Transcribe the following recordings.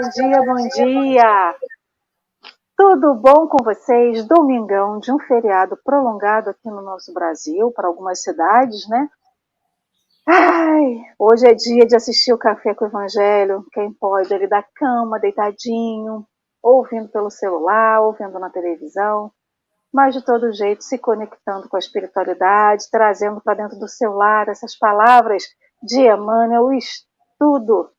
Bom dia, bom dia. Tudo bom com vocês? Domingão de um feriado prolongado aqui no nosso Brasil, para algumas cidades, né? Ai, hoje é dia de assistir o Café com o Evangelho. Quem pode, ele da cama, deitadinho, ouvindo pelo celular, ouvindo na televisão, mas de todo jeito se conectando com a espiritualidade, trazendo para dentro do seu lar essas palavras de Emmanuel, o estudo.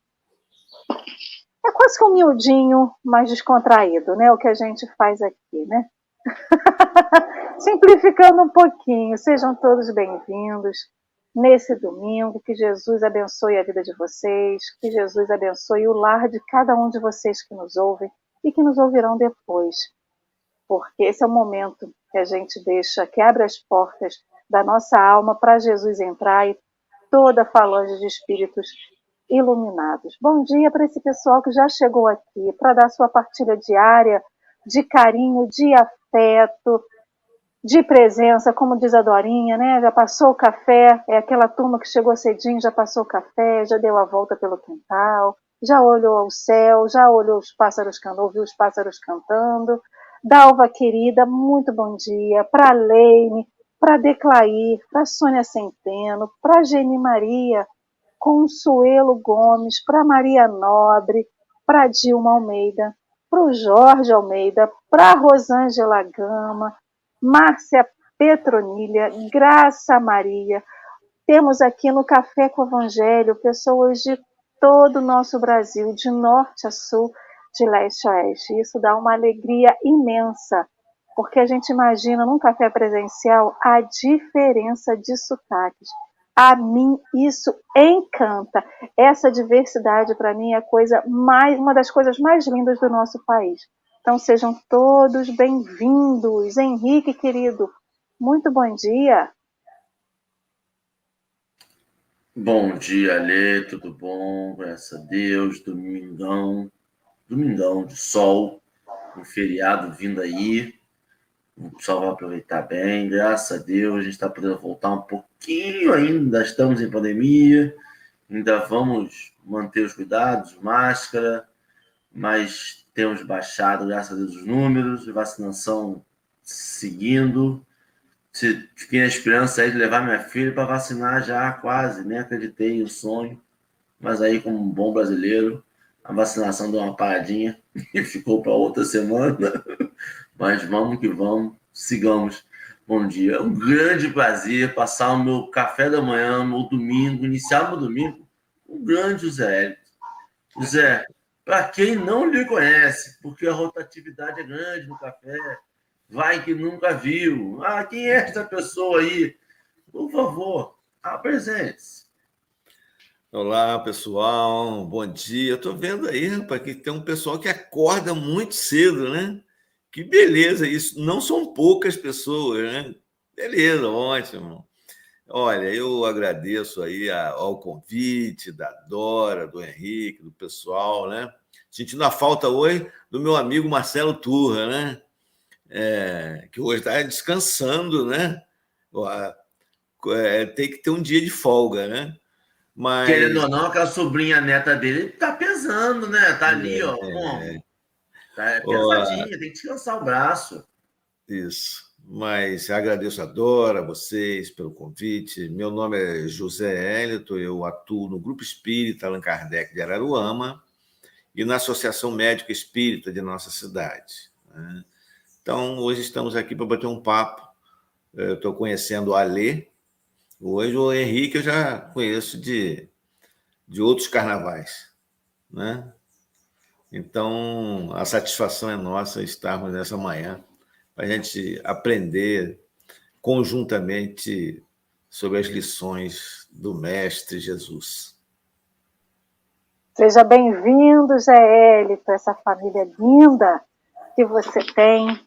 É quase que um miudinho mais descontraído, né? O que a gente faz aqui, né? Simplificando um pouquinho, sejam todos bem-vindos nesse domingo. Que Jesus abençoe a vida de vocês, que Jesus abençoe o lar de cada um de vocês que nos ouvem e que nos ouvirão depois. Porque esse é o momento que a gente deixa, que abre as portas da nossa alma para Jesus entrar e toda a falange de espíritos iluminados. Bom dia para esse pessoal que já chegou aqui para dar sua partilha diária de carinho, de afeto, de presença, como diz a Dorinha, né? Já passou o café, é aquela turma que chegou cedinho, já passou o café, já deu a volta pelo quintal, já olhou ao céu, já olhou os pássaros cantando, ouviu os pássaros cantando. Dalva querida, muito bom dia. Para Leine, para Declair, para Sônia Centeno, para Geni Maria, Consuelo Gomes, para Maria Nobre, para Dilma Almeida, para o Jorge Almeida, para Rosângela Gama, Márcia Petronilha, Graça Maria. Temos aqui no Café com o Evangelho pessoas de todo o nosso Brasil, de norte a sul, de leste a oeste. Isso dá uma alegria imensa, porque a gente imagina num café presencial a diferença de sotaques. A mim isso encanta. Essa diversidade para mim é coisa mais, uma das coisas mais lindas do nosso país. Então sejam todos bem-vindos. Henrique, querido, muito bom dia. Bom dia, Alê, tudo bom? Graças a Deus, domingão, domingão de sol, um feriado vindo aí. Pessoal vai aproveitar bem, graças a Deus, a gente está podendo voltar um pouquinho ainda, estamos em pandemia, ainda vamos manter os cuidados, máscara, mas temos baixado, graças a Deus, os números, vacinação seguindo. Fiquei na esperança aí de levar minha filha para vacinar já quase, nem acreditei no sonho. Mas aí, como um bom brasileiro, a vacinação deu uma paradinha e ficou para outra semana. Mas vamos que vamos, sigamos. Bom dia. É um grande prazer passar o meu café da manhã, meu domingo, iniciar meu domingo, o grande José Hélio. José, para quem não lhe conhece, porque a rotatividade é grande no café, vai que nunca viu. Ah, quem é essa pessoa aí? Por favor, apresente-se. Olá, pessoal. Bom dia. Estou vendo aí, rapaz, que tem um pessoal que acorda muito cedo, né? Que beleza isso. Não são poucas pessoas, né? Beleza, ótimo. Olha, eu agradeço aí ao convite da Dora, do Henrique, do pessoal, né? Sentindo a falta hoje do meu amigo Marcelo Turra, né? É, que hoje está descansando, né? É, tem que ter um dia de folga, né? Mas... Querendo ou não, aquela sobrinha neta dele tá pesando, né? Tá ali, é, ó. Bom, tá pesadinha, tem que descansar o braço. Isso. Mas agradeço a Dora, a vocês pelo convite. Meu nome é José Hélito, eu atuo no Grupo Espírita Allan Kardec de Araruama e na Associação Médica Espírita de nossa cidade. Né? Então, hoje estamos aqui para bater um papo. Eu estou conhecendo o Alê. Hoje o Henrique eu já conheço de, de outros carnavais. Né? Então, a satisfação é nossa estarmos nessa manhã para a gente aprender conjuntamente sobre as lições do Mestre Jesus. Seja bem-vindo, Zé Hélito, essa família linda que você tem.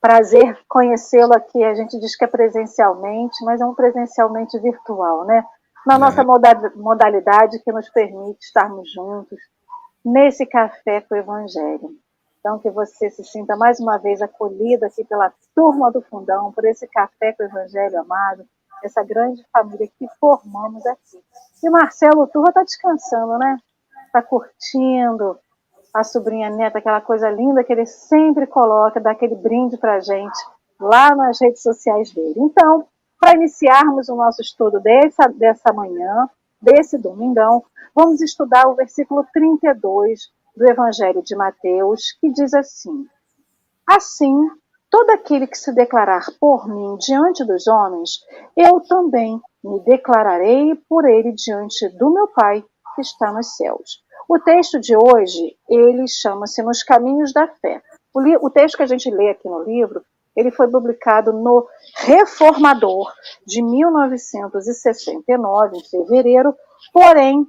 Prazer conhecê-lo aqui. A gente diz que é presencialmente, mas é um presencialmente virtual, né? Na é. nossa modalidade que nos permite estarmos juntos nesse café com o Evangelho. Então, que você se sinta mais uma vez acolhido aqui pela turma do Fundão, por esse café com o Evangelho amado, essa grande família que formamos aqui. E Marcelo Turra está descansando, né? está curtindo a sobrinha neta, aquela coisa linda que ele sempre coloca, dá aquele brinde para gente lá nas redes sociais dele. Então, para iniciarmos o nosso estudo dessa, dessa manhã, desse domingão, vamos estudar o versículo 32 do Evangelho de Mateus, que diz assim: Assim, todo aquele que se declarar por mim diante dos homens, eu também me declararei por ele diante do meu Pai que está nos céus. O texto de hoje, ele chama-se Nos Caminhos da Fé. O, o, texto que a gente lê aqui no livro, ele foi publicado no Reformador de 1969, em fevereiro, porém,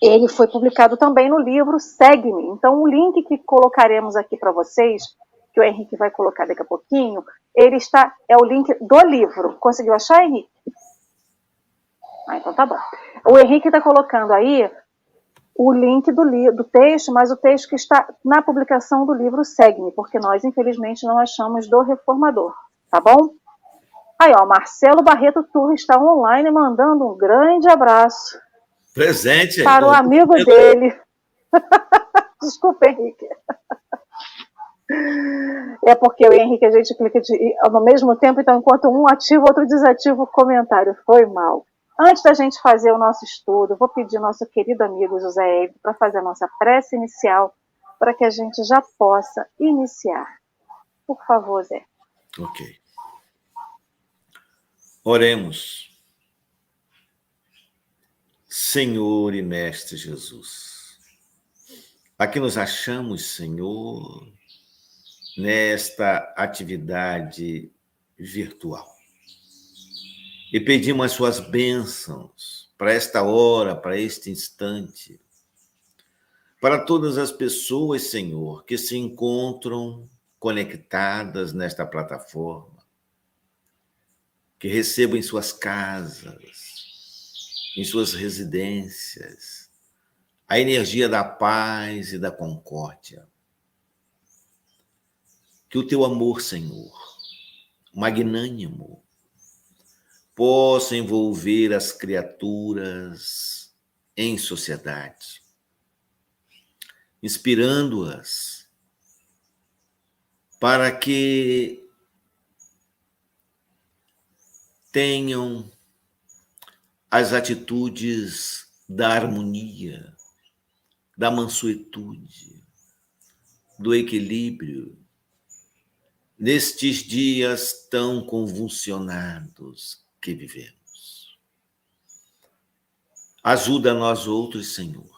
ele foi publicado também no livro Segue-me. Então, o link que colocaremos aqui para vocês, que o Henrique vai colocar daqui a pouquinho, ele está é o link do livro. Conseguiu achar, Henrique? Ah, então tá bom. O Henrique está colocando aí o link do, do texto, mas o texto que está na publicação do livro segue-me, porque nós, infelizmente, não achamos do reformador, tá bom? Aí, ó, Marcelo Barreto Turra está online mandando um grande abraço. Presente. Para o amigo dele. Desculpa, Henrique. É porque o Henrique a gente clica de, ao mesmo tempo, então enquanto um ativa, outro desativa o comentário. Foi mal. Antes da gente fazer o nosso estudo, vou pedir ao nosso querido amigo José Eve para fazer a nossa prece inicial, para que a gente já possa iniciar. Por favor, Zé. Ok. Oremos. Senhor e Mestre Jesus, aqui nos achamos, Senhor, nesta atividade virtual e pedimos as suas bênçãos para esta hora, para este instante, para todas as pessoas, Senhor, que se encontram conectadas nesta plataforma, que recebam em suas casas, em suas residências, a energia da paz e da concórdia. Que o teu amor, Senhor, magnânimo, possa envolver as criaturas em sociedade, inspirando-as para que tenham as atitudes da harmonia, da mansuetude, do equilíbrio, nestes dias tão convulsionados que vivemos. Ajuda nós outros, Senhor,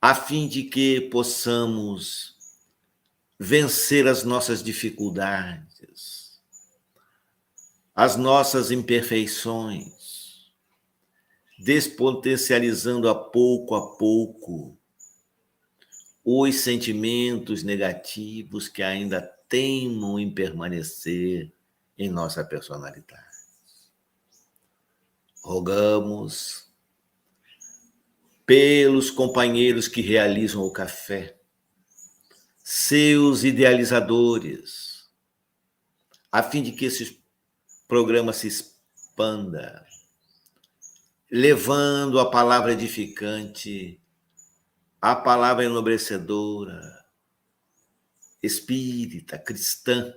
a fim de que possamos vencer as nossas dificuldades, as nossas imperfeições, despotencializando a pouco a pouco os sentimentos negativos que ainda teimam em permanecer em nossa personalidade. Rogamos pelos companheiros que realizam o café, seus idealizadores, a fim de que esse programa se expanda, levando a palavra edificante, a palavra enobrecedora, espírita, cristã,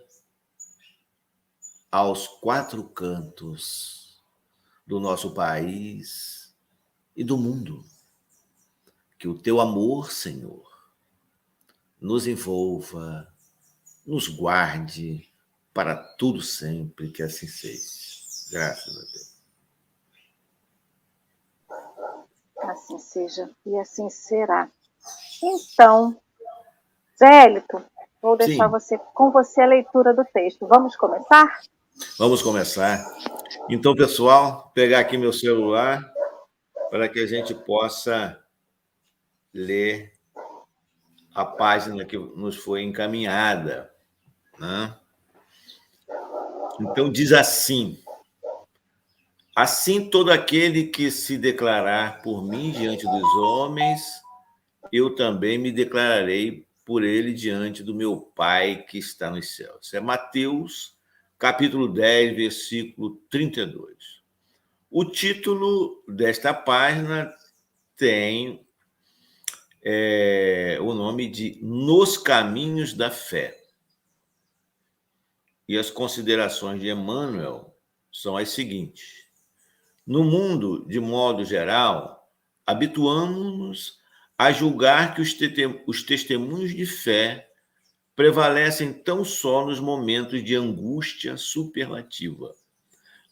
aos quatro cantos do nosso país e do mundo. Que o teu amor, Senhor, nos envolva, nos guarde para tudo sempre, que assim seja. Graças a Deus. Assim seja e assim será. Então, Zélito, vou deixar Sim. você com você a leitura do texto. Vamos começar? Vamos começar. Então, pessoal, pegar aqui meu celular para que a gente possa ler a página que nos foi encaminhada. Né? Então, diz assim: Assim, todo aquele que se declarar por mim diante dos homens, eu também me declararei por ele diante do meu Pai que está nos céus. É Mateus capítulo 10, versículo 32. O título desta página tem é, o nome de Nos Caminhos da Fé. E as considerações de Emmanuel são as seguintes: No mundo, de modo geral, habituamos-nos a julgar que os testemunhos de fé prevalecem tão só nos momentos de angústia superlativa,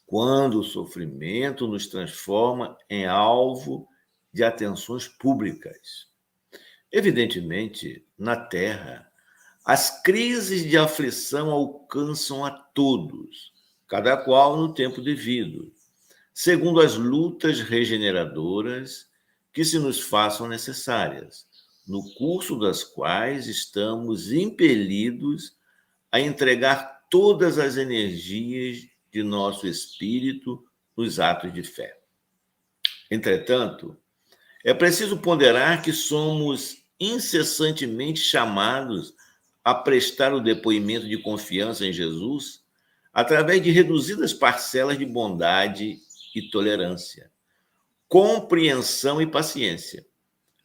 quando o sofrimento nos transforma em alvo de atenções públicas. Evidentemente, na Terra, as crises de aflição alcançam a todos, cada qual no tempo devido, segundo as lutas regeneradoras que se nos façam necessárias, no curso das quais estamos impelidos a entregar todas as energias de nosso espírito nos atos de fé. Entretanto, é preciso ponderar que somos incessantemente chamados a prestar o depoimento de confiança em Jesus através de reduzidas parcelas de bondade e tolerância, compreensão e paciência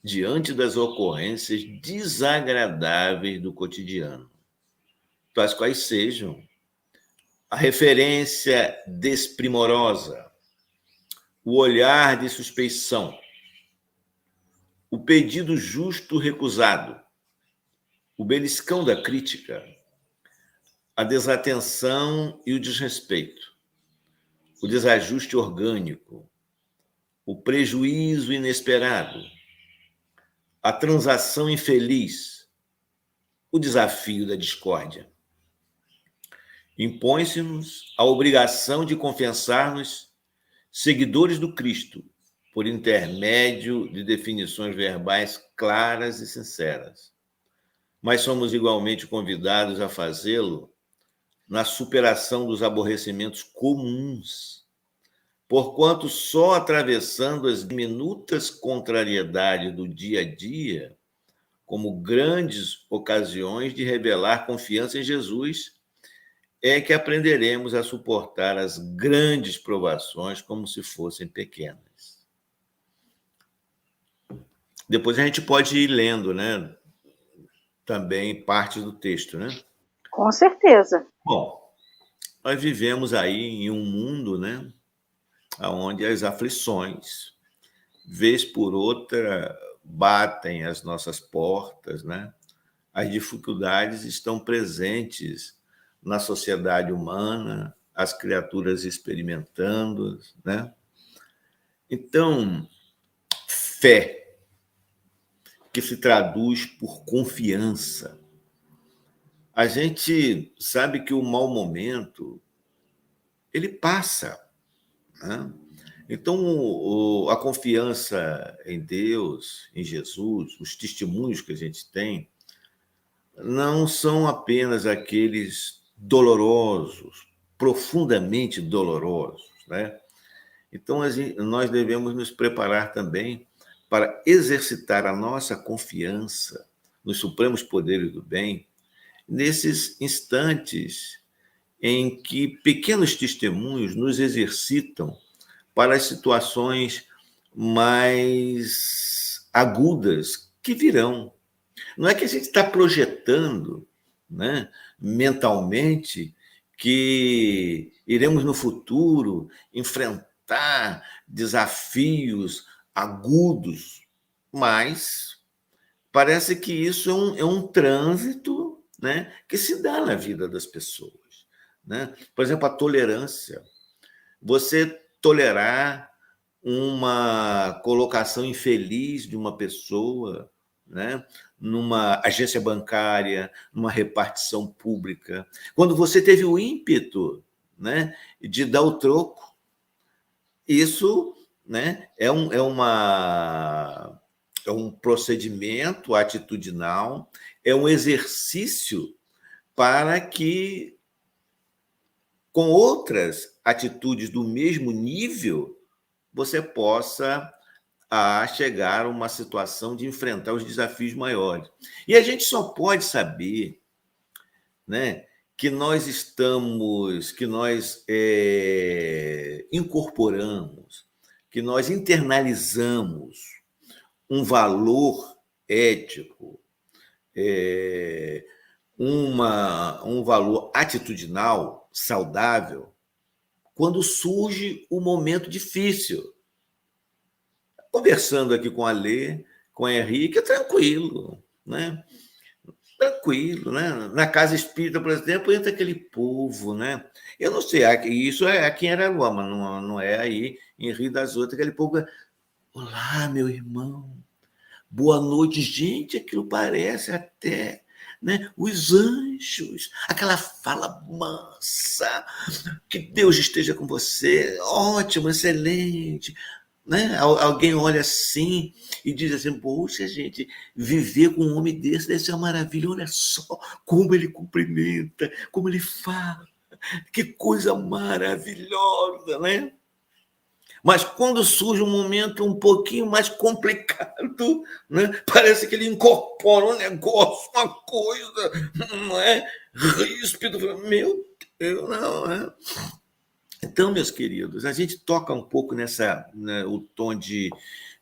diante das ocorrências desagradáveis do cotidiano, tais quais sejam a referência desprimorosa, o olhar de suspeição, o pedido justo recusado, o beliscão da crítica, a desatenção e o desrespeito, o desajuste orgânico, o prejuízo inesperado, a transação infeliz, o desafio da discórdia. Impõe-se-nos a obrigação de confessar-nos seguidores do Cristo por intermédio de definições verbais claras e sinceras. Mas somos igualmente convidados a fazê-lo na superação dos aborrecimentos comuns, porquanto só atravessando as diminutas contrariedades do dia a dia, como grandes ocasiões de revelar confiança em Jesus, é que aprenderemos a suportar as grandes provações como se fossem pequenas. Depois a gente pode ir lendo, né? Também parte do texto, né? Com certeza. Bom, nós vivemos aí em um mundo, né? Onde as aflições, vez por outra, batem as nossas portas, né? As dificuldades estão presentes na sociedade humana, as criaturas experimentando, né? Então, fé que se traduz por confiança. A gente sabe que o mau momento ele passa. Né? Então, a confiança em Deus, em Jesus, os testemunhos que a gente tem, não são apenas aqueles dolorosos, profundamente dolorosos. Né? Então, nós devemos nos preparar também para exercitar a nossa confiança nos supremos poderes do bem, nesses instantes em que pequenos testemunhos nos exercitam para as situações mais agudas que virão. Não é que a gente está projetando né, mentalmente que iremos no futuro enfrentar desafios agudos, mas parece que isso é um, é um trânsito né, que se dá na vida das pessoas. Né? Por exemplo, a tolerância. Você tolerar uma colocação infeliz de uma pessoa, né? numa agência bancária, numa repartição pública, quando você teve o ímpeto né, de dar o troco, isso né? é, um, é, uma, é um procedimento atitudinal, é um exercício para que, com outras atitudes do mesmo nível, você possa a chegar a uma situação de enfrentar os desafios maiores. E a gente só pode saber né, que nós estamos, que nós é, incorporamos que nós internalizamos um valor ético, é, uma, um valor atitudinal saudável quando surge o momento difícil. Conversando aqui com a Lê, com a Henrique, é tranquilo, né? Tranquilo, né? Na casa espírita, por exemplo, entra aquele povo, né? Eu não sei, isso é aqui em Araruama, não, não é aí em Rio das Outras, aquele povo. Olá, meu irmão. Boa noite, gente. Aquilo parece até né? os anjos, aquela fala mansa, que Deus esteja com você, ótimo, excelente. Né? Alguém olha assim e diz assim: Poxa, gente, viver com um homem desse deve ser uma maravilha. Olha só como ele cumprimenta, como ele fala, que coisa maravilhosa, né? Mas quando surge um momento um pouquinho mais complicado, né? parece que ele incorpora um negócio, uma coisa, não é? Ríspido. Meu Deus, não é? Então, meus queridos, a gente toca um pouco nessa né, o tom de,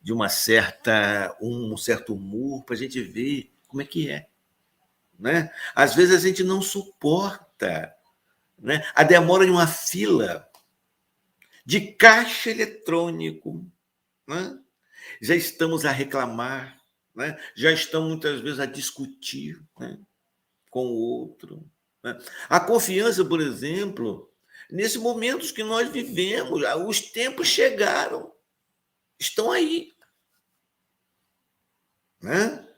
de uma certa um certo humor para a gente ver como é que é, né? Às vezes a gente não suporta, né? A demora de uma fila de caixa eletrônico. Né? Já estamos a reclamar, né? já estamos muitas vezes a discutir né? com o outro. Né? A confiança, por exemplo, nesses momentos que nós vivemos, os tempos chegaram, estão aí. Né?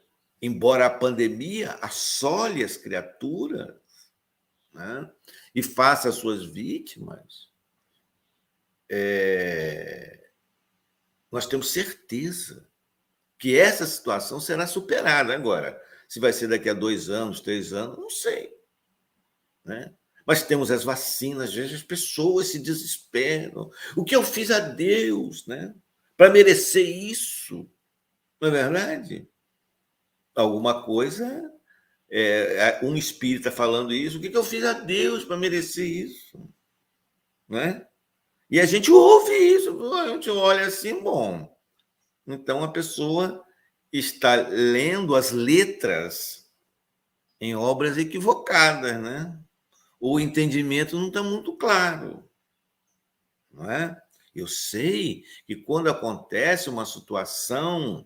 Embora a pandemia assole as criaturas né? e faça as suas vítimas, é, nós temos certeza que essa situação será superada agora. Se vai ser daqui a dois anos, três anos, não sei. Né? Mas temos as vacinas, as pessoas se desesperam. O que eu fiz a Deus né? para merecer isso? Não é verdade? Alguma coisa. É, um espírita falando isso. O que eu fiz a Deus para merecer isso? Né? E a gente ouve isso, a gente olha assim, bom. Então a pessoa está lendo as letras em obras equivocadas, né? O entendimento não está muito claro, não é? Eu sei que quando acontece uma situação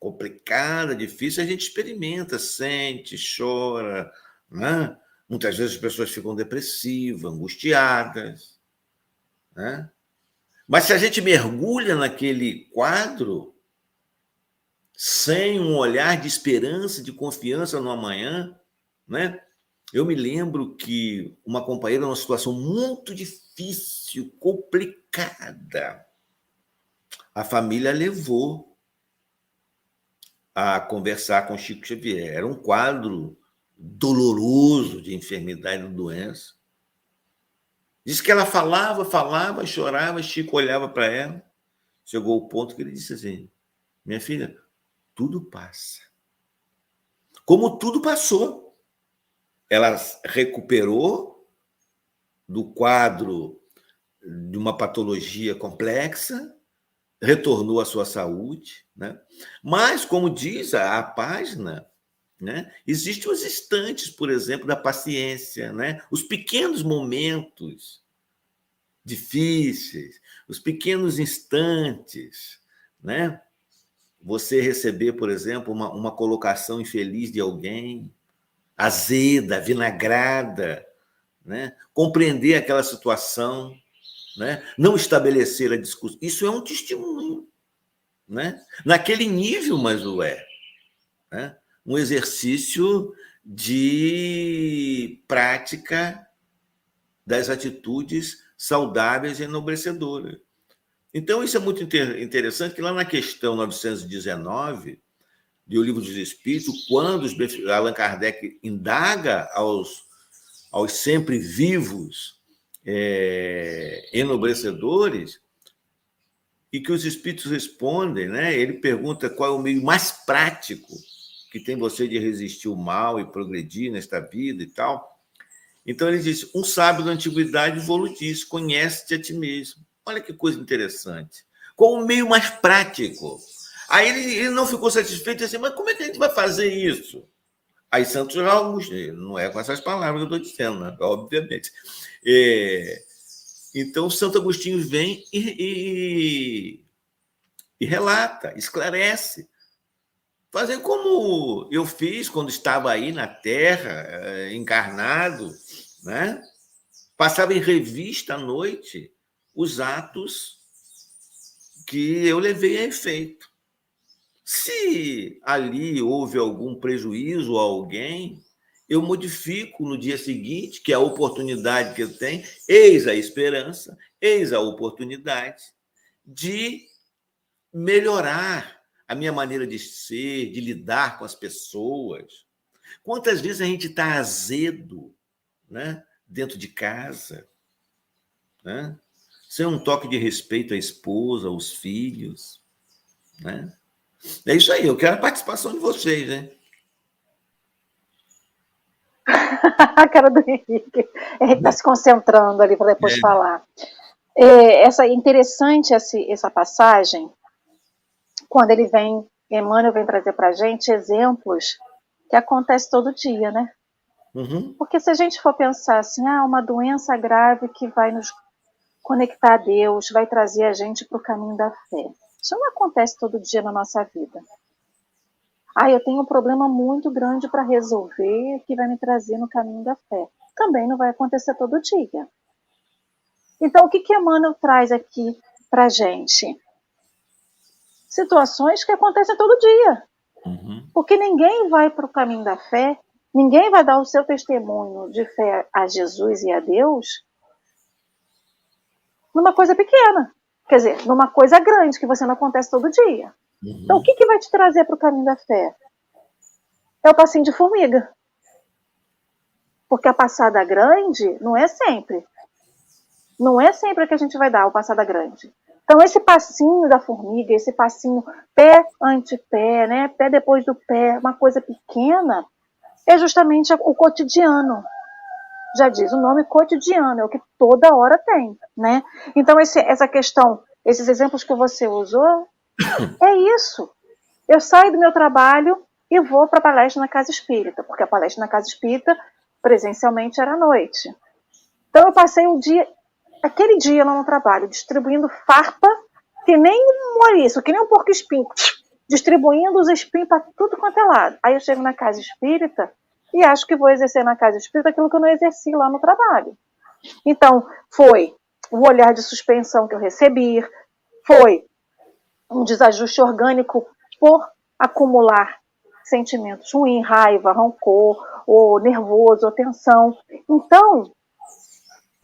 complicada, difícil, a gente experimenta, sente, chora, né? Muitas vezes as pessoas ficam depressivas, angustiadas. Né? Mas se a gente mergulha naquele quadro sem um olhar de esperança, de confiança no amanhã, né? Eu me lembro que uma companheira numa situação muito difícil, complicada, a família levou a conversar com Chico Xavier. Era um quadro doloroso de enfermidade e doença. Diz que ela falava, falava, chorava, Chico olhava para ela. Chegou o ponto que ele disse assim: Minha filha, tudo passa. Como tudo passou. Ela recuperou do quadro de uma patologia complexa, retornou à sua saúde, né? Mas, como diz a, a página, né? Existem os instantes, por exemplo, da paciência, né? os pequenos momentos difíceis, os pequenos instantes. Né? Você receber, por exemplo, uma, uma colocação infeliz de alguém, azeda, vinagrada, né? compreender aquela situação, né? não estabelecer a discussão. Isso é um testemunho. Né? Naquele nível, mas o é. Né? Um exercício de prática das atitudes saudáveis e enobrecedoras. Então, isso é muito interessante, que lá na questão 919 do Livro dos Espíritos, quando Allan Kardec indaga aos, aos sempre vivos é, enobrecedores, e que os espíritos respondem, né? ele pergunta qual é o meio mais prático que tem você de resistir o mal e progredir nesta vida e tal. Então ele diz: um sábio da antiguidade disse, conhece-te a ti mesmo. Olha que coisa interessante. Qual o meio mais prático? Aí ele, ele não ficou satisfeito e disse assim, mas como é que a gente vai fazer isso? Aí Santos Augusto, não é com essas palavras que eu estou dizendo, né? obviamente. É, então, Santo Agostinho vem e, e, e relata, esclarece. Fazer como eu fiz quando estava aí na Terra, eh, encarnado, né? passava em revista à noite os atos que eu levei a efeito. Se ali houve algum prejuízo a alguém, eu modifico no dia seguinte, que é a oportunidade que eu tenho, eis a esperança, eis a oportunidade de melhorar a minha maneira de ser, de lidar com as pessoas. Quantas vezes a gente está azedo né, dentro de casa, né? sem um toque de respeito à esposa, aos filhos. Né? É isso aí, eu quero a participação de vocês, né? a cara do Henrique. Ele está se concentrando ali para depois é. falar. É, essa interessante essa, essa passagem, quando ele vem, Emmanuel vem trazer para a gente exemplos que acontece todo dia, né? Uhum. Porque se a gente for pensar assim, ah, uma doença grave que vai nos conectar a Deus, vai trazer a gente para o caminho da fé. Isso não acontece todo dia na nossa vida. Ah, eu tenho um problema muito grande para resolver que vai me trazer no caminho da fé. Também não vai acontecer todo dia. Então, o que, que Emmanuel traz aqui para gente? Situações que acontecem todo dia. Uhum. Porque ninguém vai para o caminho da fé, ninguém vai dar o seu testemunho de fé a Jesus e a Deus numa coisa pequena. Quer dizer, numa coisa grande que você não acontece todo dia. Uhum. Então, o que, que vai te trazer para o caminho da fé? É o passinho de formiga. Porque a passada grande não é sempre. Não é sempre que a gente vai dar o passada grande. Então, esse passinho da formiga, esse passinho pé ante pé, né? pé depois do pé, uma coisa pequena, é justamente o cotidiano. Já diz o nome cotidiano, é o que toda hora tem. Né? Então, esse, essa questão, esses exemplos que você usou, é isso. Eu saio do meu trabalho e vou para a palestra na Casa Espírita, porque a palestra na Casa Espírita presencialmente era à noite. Então eu passei o dia, aquele dia lá no trabalho, distribuindo farpa, que nem um morisco, que nem um porco espinho, distribuindo os espinhos para tudo quanto é lado. Aí eu chego na Casa Espírita e acho que vou exercer na Casa Espírita aquilo que eu não exerci lá no trabalho. Então, foi o olhar de suspensão que eu recebi, foi um desajuste orgânico por acumular sentimentos ruins, raiva, rancor, ou nervoso, ou tensão. Então,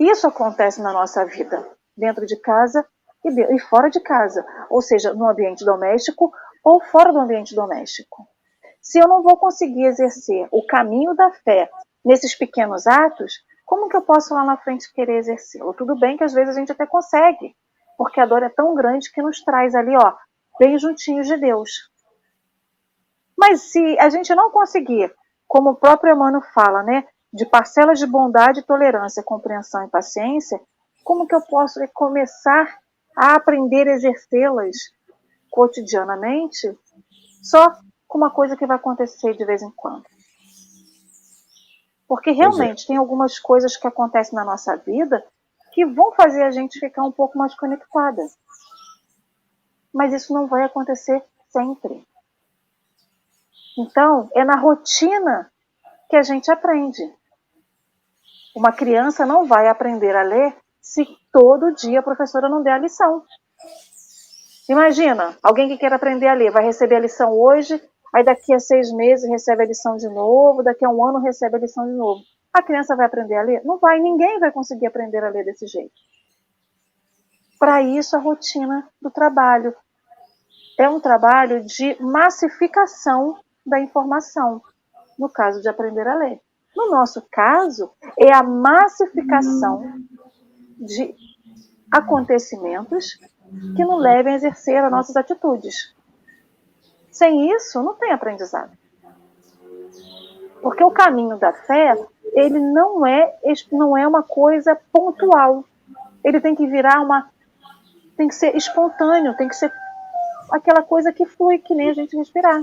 isso acontece na nossa vida, dentro de casa e, fora de casa, ou seja, no ambiente doméstico ou fora do ambiente doméstico. Se eu não vou conseguir exercer o caminho da fé nesses pequenos atos, como que eu posso lá na frente querer exercê-lo? Tudo bem que às vezes a gente até consegue, porque a dor é tão grande que nos traz ali, ó, bem juntinhos de Deus. Mas se a gente não conseguir, como o próprio Emmanuel fala, né, de parcelas de bondade, tolerância, compreensão e paciência, como que eu posso começar a aprender a exercê-las cotidianamente só com uma coisa que vai acontecer de vez em quando? Porque é. realmente é. tem algumas coisas que acontecem na nossa vida que vão fazer a gente ficar um pouco mais conectada. Mas isso não vai acontecer sempre. Então, é na rotina que a gente aprende. Uma criança não vai aprender a ler se todo dia a professora não der a lição. Imagina, alguém que quer aprender a ler vai receber a lição hoje, aí daqui a seis meses recebe a lição de novo, daqui a um ano recebe a lição de novo a criança vai aprender a ler? Não vai, ninguém vai conseguir aprender a ler desse jeito. Para isso, a rotina do trabalho é um trabalho de massificação da informação, no caso de aprender a ler. No nosso caso, é a massificação de acontecimentos que nos levem a exercer as nossas atitudes. Sem isso, não tem aprendizado. Porque o caminho da fé ele não é, não é uma coisa pontual. Ele tem que virar uma. tem que ser espontâneo, tem que ser aquela coisa que flui, que nem a gente respirar.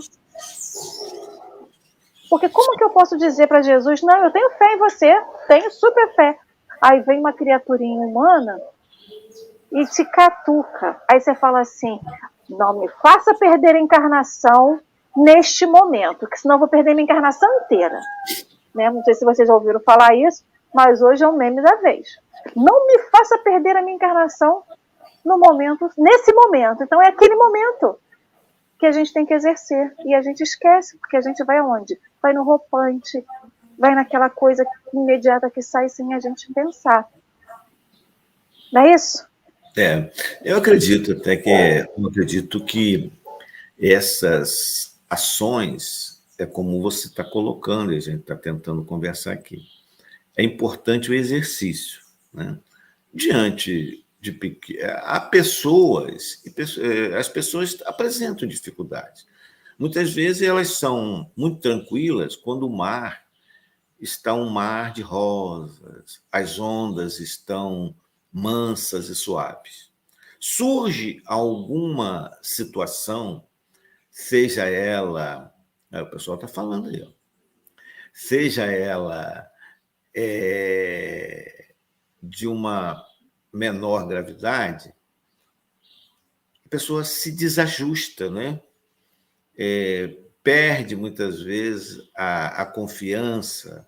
Porque como que eu posso dizer para Jesus, não, eu tenho fé em você, tenho super fé. Aí vem uma criaturinha humana e te catuca. Aí você fala assim, não me faça perder a encarnação neste momento, que senão eu vou perder minha encarnação inteira. Né? Não sei se vocês já ouviram falar isso, mas hoje é um meme da vez. Não me faça perder a minha encarnação no momento, nesse momento. Então é aquele momento que a gente tem que exercer e a gente esquece, porque a gente vai aonde? Vai no roupante, vai naquela coisa imediata que sai sem a gente pensar. Não é isso? É, eu acredito até que eu acredito que essas ações é como você está colocando, a gente está tentando conversar aqui. É importante o exercício, né? Diante de há pessoas e eh, as pessoas apresentam dificuldades. Muitas vezes elas são muito tranquilas quando o mar está um mar de rosas, as ondas estão mansas e suaves. Surge alguma situação, seja ela, o pessoal está falando aí, ó, seja ela é, de uma menor gravidade, a pessoa se desajusta, né? É, perde muitas vezes a, a confiança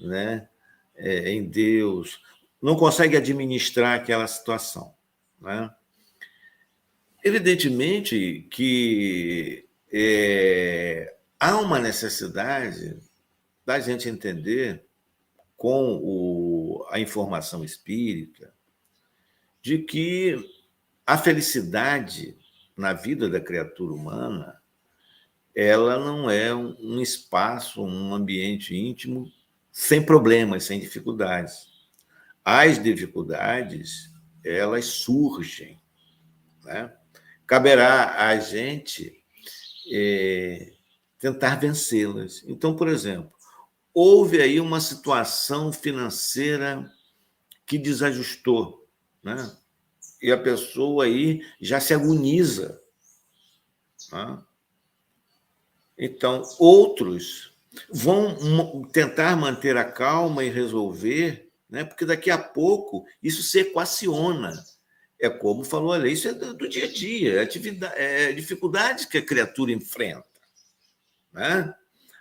né? É, em Deus, não consegue administrar aquela situação. Né? Evidentemente que é, há uma necessidade da gente entender com o, a informação espírita de que a felicidade na vida da criatura humana ela não é um espaço, um ambiente íntimo sem problemas, sem dificuldades. As dificuldades, elas surgem. Né? Caberá a gente é, tentar vencê-las. Então, por exemplo, houve aí uma situação financeira que desajustou, né? e a pessoa aí já se agoniza. Né? Então, outros vão tentar manter a calma e resolver, né? porque daqui a pouco isso se equaciona. É como falou a lei, isso é do, do dia a dia, é, é dificuldades que a criatura enfrenta. Né?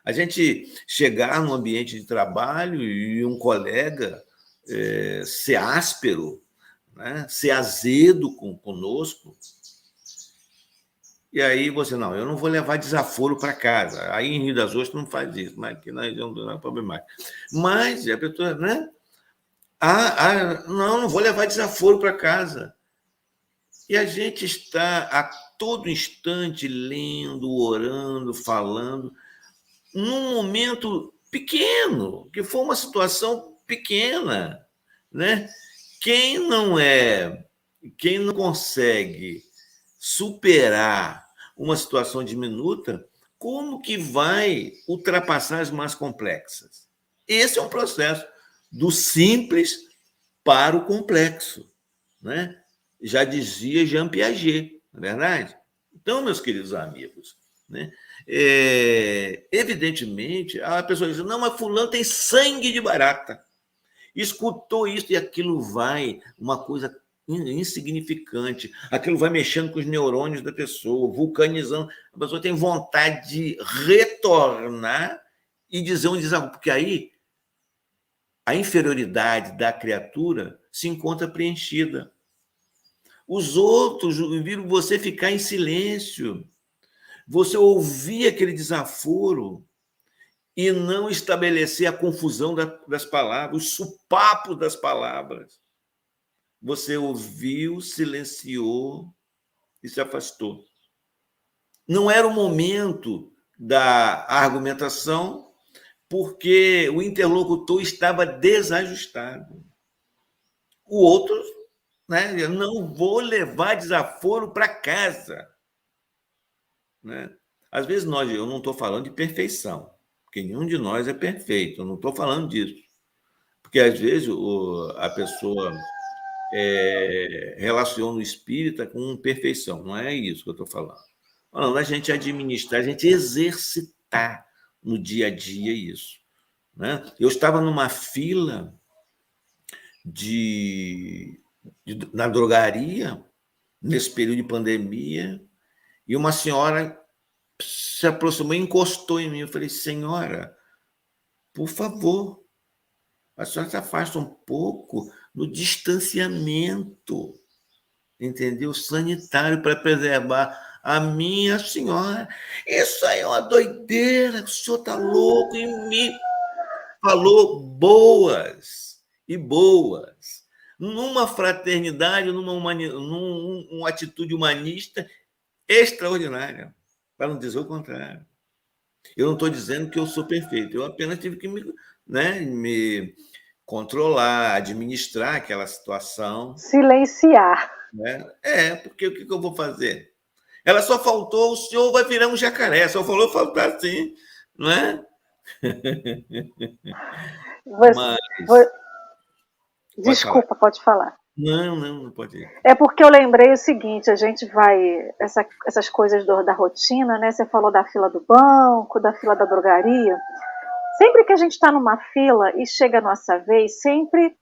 A gente chegar no ambiente de trabalho e um colega é, ser áspero, né? ser azedo com, conosco, e aí você, não, eu não vou levar desaforo para casa. Aí em Rio das Ostras não faz isso, mas aqui na região do não é problemático. Mas a pessoa, né? Ah, ah, não, não vou levar desaforo para casa. E a gente está a todo instante lendo, orando, falando, num momento pequeno, que foi uma situação pequena, né? Quem não é, quem não consegue superar uma situação diminuta, como que vai ultrapassar as mais complexas? Esse é um processo do simples para o complexo, né? Já dizia Jean Piaget, não é verdade? Então, meus queridos amigos, né? É, evidentemente, a pessoa diz: não, mas fulano tem sangue de barata. Escutou isso e aquilo vai, uma coisa insignificante. Aquilo vai mexendo com os neurônios da pessoa, vulcanizando. A pessoa tem vontade de retornar e dizer um desabafo, porque aí a inferioridade da criatura se encontra preenchida. Os outros viram você ficar em silêncio, você ouvir aquele desaforo e não estabelecer a confusão das palavras, os supapos das palavras. Você ouviu, silenciou e se afastou. Não era o momento da argumentação, porque o interlocutor estava desajustado. O outro, né, não vou levar desaforo para casa. Né? Às vezes nós, eu não estou falando de perfeição, porque nenhum de nós é perfeito, eu não estou falando disso. Porque às vezes o, a pessoa é, relaciona o espírita com perfeição. Não é isso que eu estou falando. Falando a gente administrar, a gente exercitar no dia a dia isso. Né? Eu estava numa fila de, de, na drogaria, nesse período de pandemia, e uma senhora se aproximou e encostou em mim. Eu falei, senhora, por favor, a senhora se afasta um pouco no distanciamento, entendeu? Sanitário para preservar a minha senhora. Isso aí é uma doideira, o senhor está louco em mim. Falou boas e boas. Numa fraternidade, numa, humani... numa atitude humanista extraordinária, para não dizer o contrário. Eu não estou dizendo que eu sou perfeito, eu apenas tive que me, né, me controlar, administrar aquela situação. Silenciar. Né? É, porque o que, que eu vou fazer? Ela só faltou, o senhor vai virar um jacaré, só falou faltar assim, não é? Você, Mas... Você... Desculpa, falar. pode falar. Não, não, não pode ir. É porque eu lembrei o seguinte, a gente vai, essa, essas coisas do, da rotina, né? Você falou da fila do banco, da fila da drogaria. Sempre que a gente está numa fila e chega a nossa vez, sempre,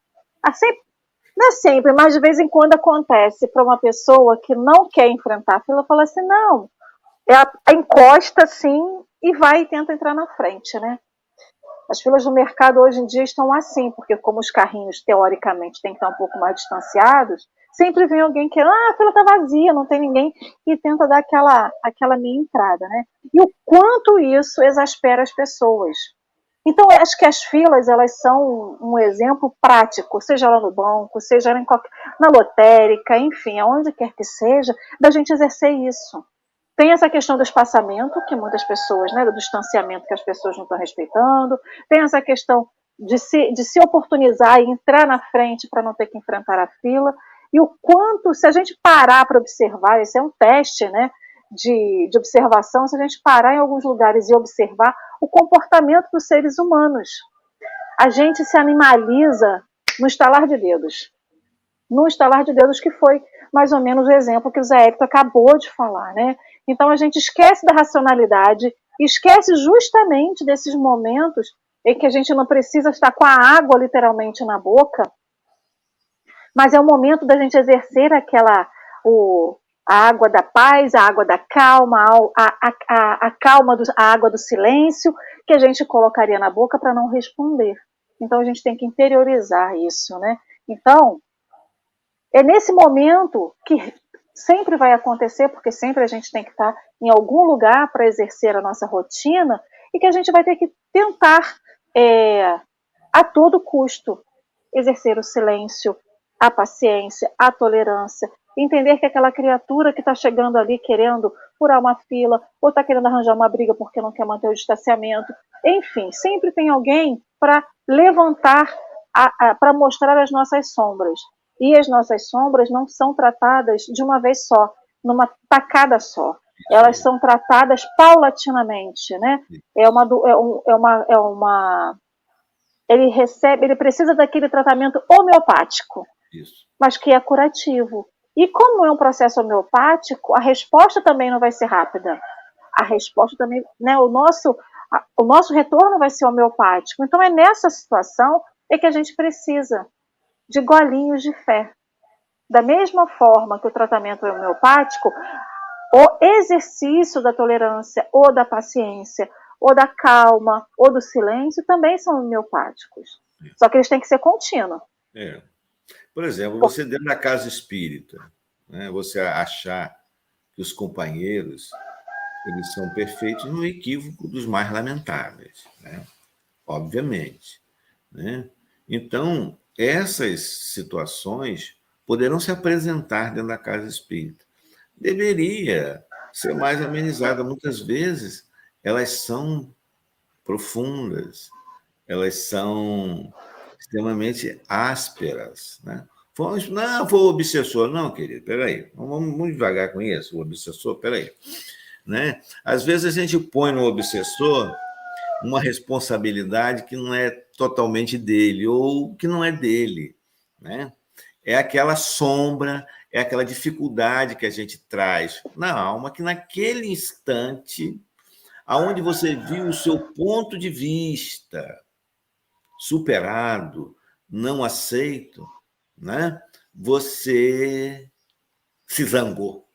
não é sempre, mas de vez em quando acontece para uma pessoa que não quer enfrentar a fila, fala assim, não, ela encosta assim e vai e tenta entrar na frente, né? As filas do mercado hoje em dia estão assim, porque como os carrinhos teoricamente têm que estar um pouco mais distanciados, sempre vem alguém que, ah, a fila está vazia, não tem ninguém, e tenta dar aquela, aquela meia entrada, né? E o quanto isso exaspera as pessoas. Então, acho que as filas elas são um exemplo prático, seja lá no banco, seja lá em qualquer, na lotérica, enfim, aonde quer que seja, da gente exercer isso. Tem essa questão do espaçamento, que muitas pessoas, né, do distanciamento que as pessoas não estão respeitando, tem essa questão de se, de se oportunizar e entrar na frente para não ter que enfrentar a fila, e o quanto, se a gente parar para observar, esse é um teste, né, de, de observação, se a gente parar em alguns lugares e observar o comportamento dos seres humanos. A gente se animaliza no estalar de dedos. No estalar de dedos, que foi mais ou menos o exemplo que o Zé Hector acabou de falar. Né? Então a gente esquece da racionalidade, esquece justamente desses momentos em que a gente não precisa estar com a água literalmente na boca, mas é o momento da gente exercer aquela o, a água da paz, a água da calma, a, a, a, a calma, do, a água do silêncio, que a gente colocaria na boca para não responder. Então a gente tem que interiorizar isso, né? Então, é nesse momento que sempre vai acontecer, porque sempre a gente tem que estar em algum lugar para exercer a nossa rotina, e que a gente vai ter que tentar, é, a todo custo, exercer o silêncio, a paciência, a tolerância, entender que aquela criatura que está chegando ali querendo furar uma fila, ou está querendo arranjar uma briga porque não quer manter o distanciamento, enfim, sempre tem alguém para levantar, para mostrar as nossas sombras. E as nossas sombras não são tratadas de uma vez só, numa tacada só. Elas são tratadas paulatinamente, né? É uma, é, um, é uma, é uma ele recebe, ele precisa daquele tratamento homeopático, Isso. mas que é curativo. E como é um processo homeopático, a resposta também não vai ser rápida. A resposta também, né, o nosso, o nosso retorno vai ser homeopático. Então é nessa situação é que a gente precisa de golinhos de fé. Da mesma forma que o tratamento é homeopático, o exercício da tolerância ou da paciência, ou da calma, ou do silêncio também são homeopáticos. Só que eles têm que ser contínuos. É. Por exemplo, você dentro da casa espírita, né, você achar que os companheiros eles são perfeitos no equívoco dos mais lamentáveis, né? obviamente. Né? Então, essas situações poderão se apresentar dentro da casa espírita. Deveria ser mais amenizada. Muitas vezes elas são profundas, elas são extremamente ásperas. Né? Foi, não, foi o obsessor. Não, querido, peraí. Vamos, vamos devagar com isso. O obsessor, peraí. Né? Às vezes a gente põe no obsessor uma responsabilidade que não é totalmente dele ou que não é dele. Né? é aquela sombra, é aquela dificuldade que a gente traz na alma, que naquele instante, aonde você viu o seu ponto de vista superado, não aceito, né? você se zangou,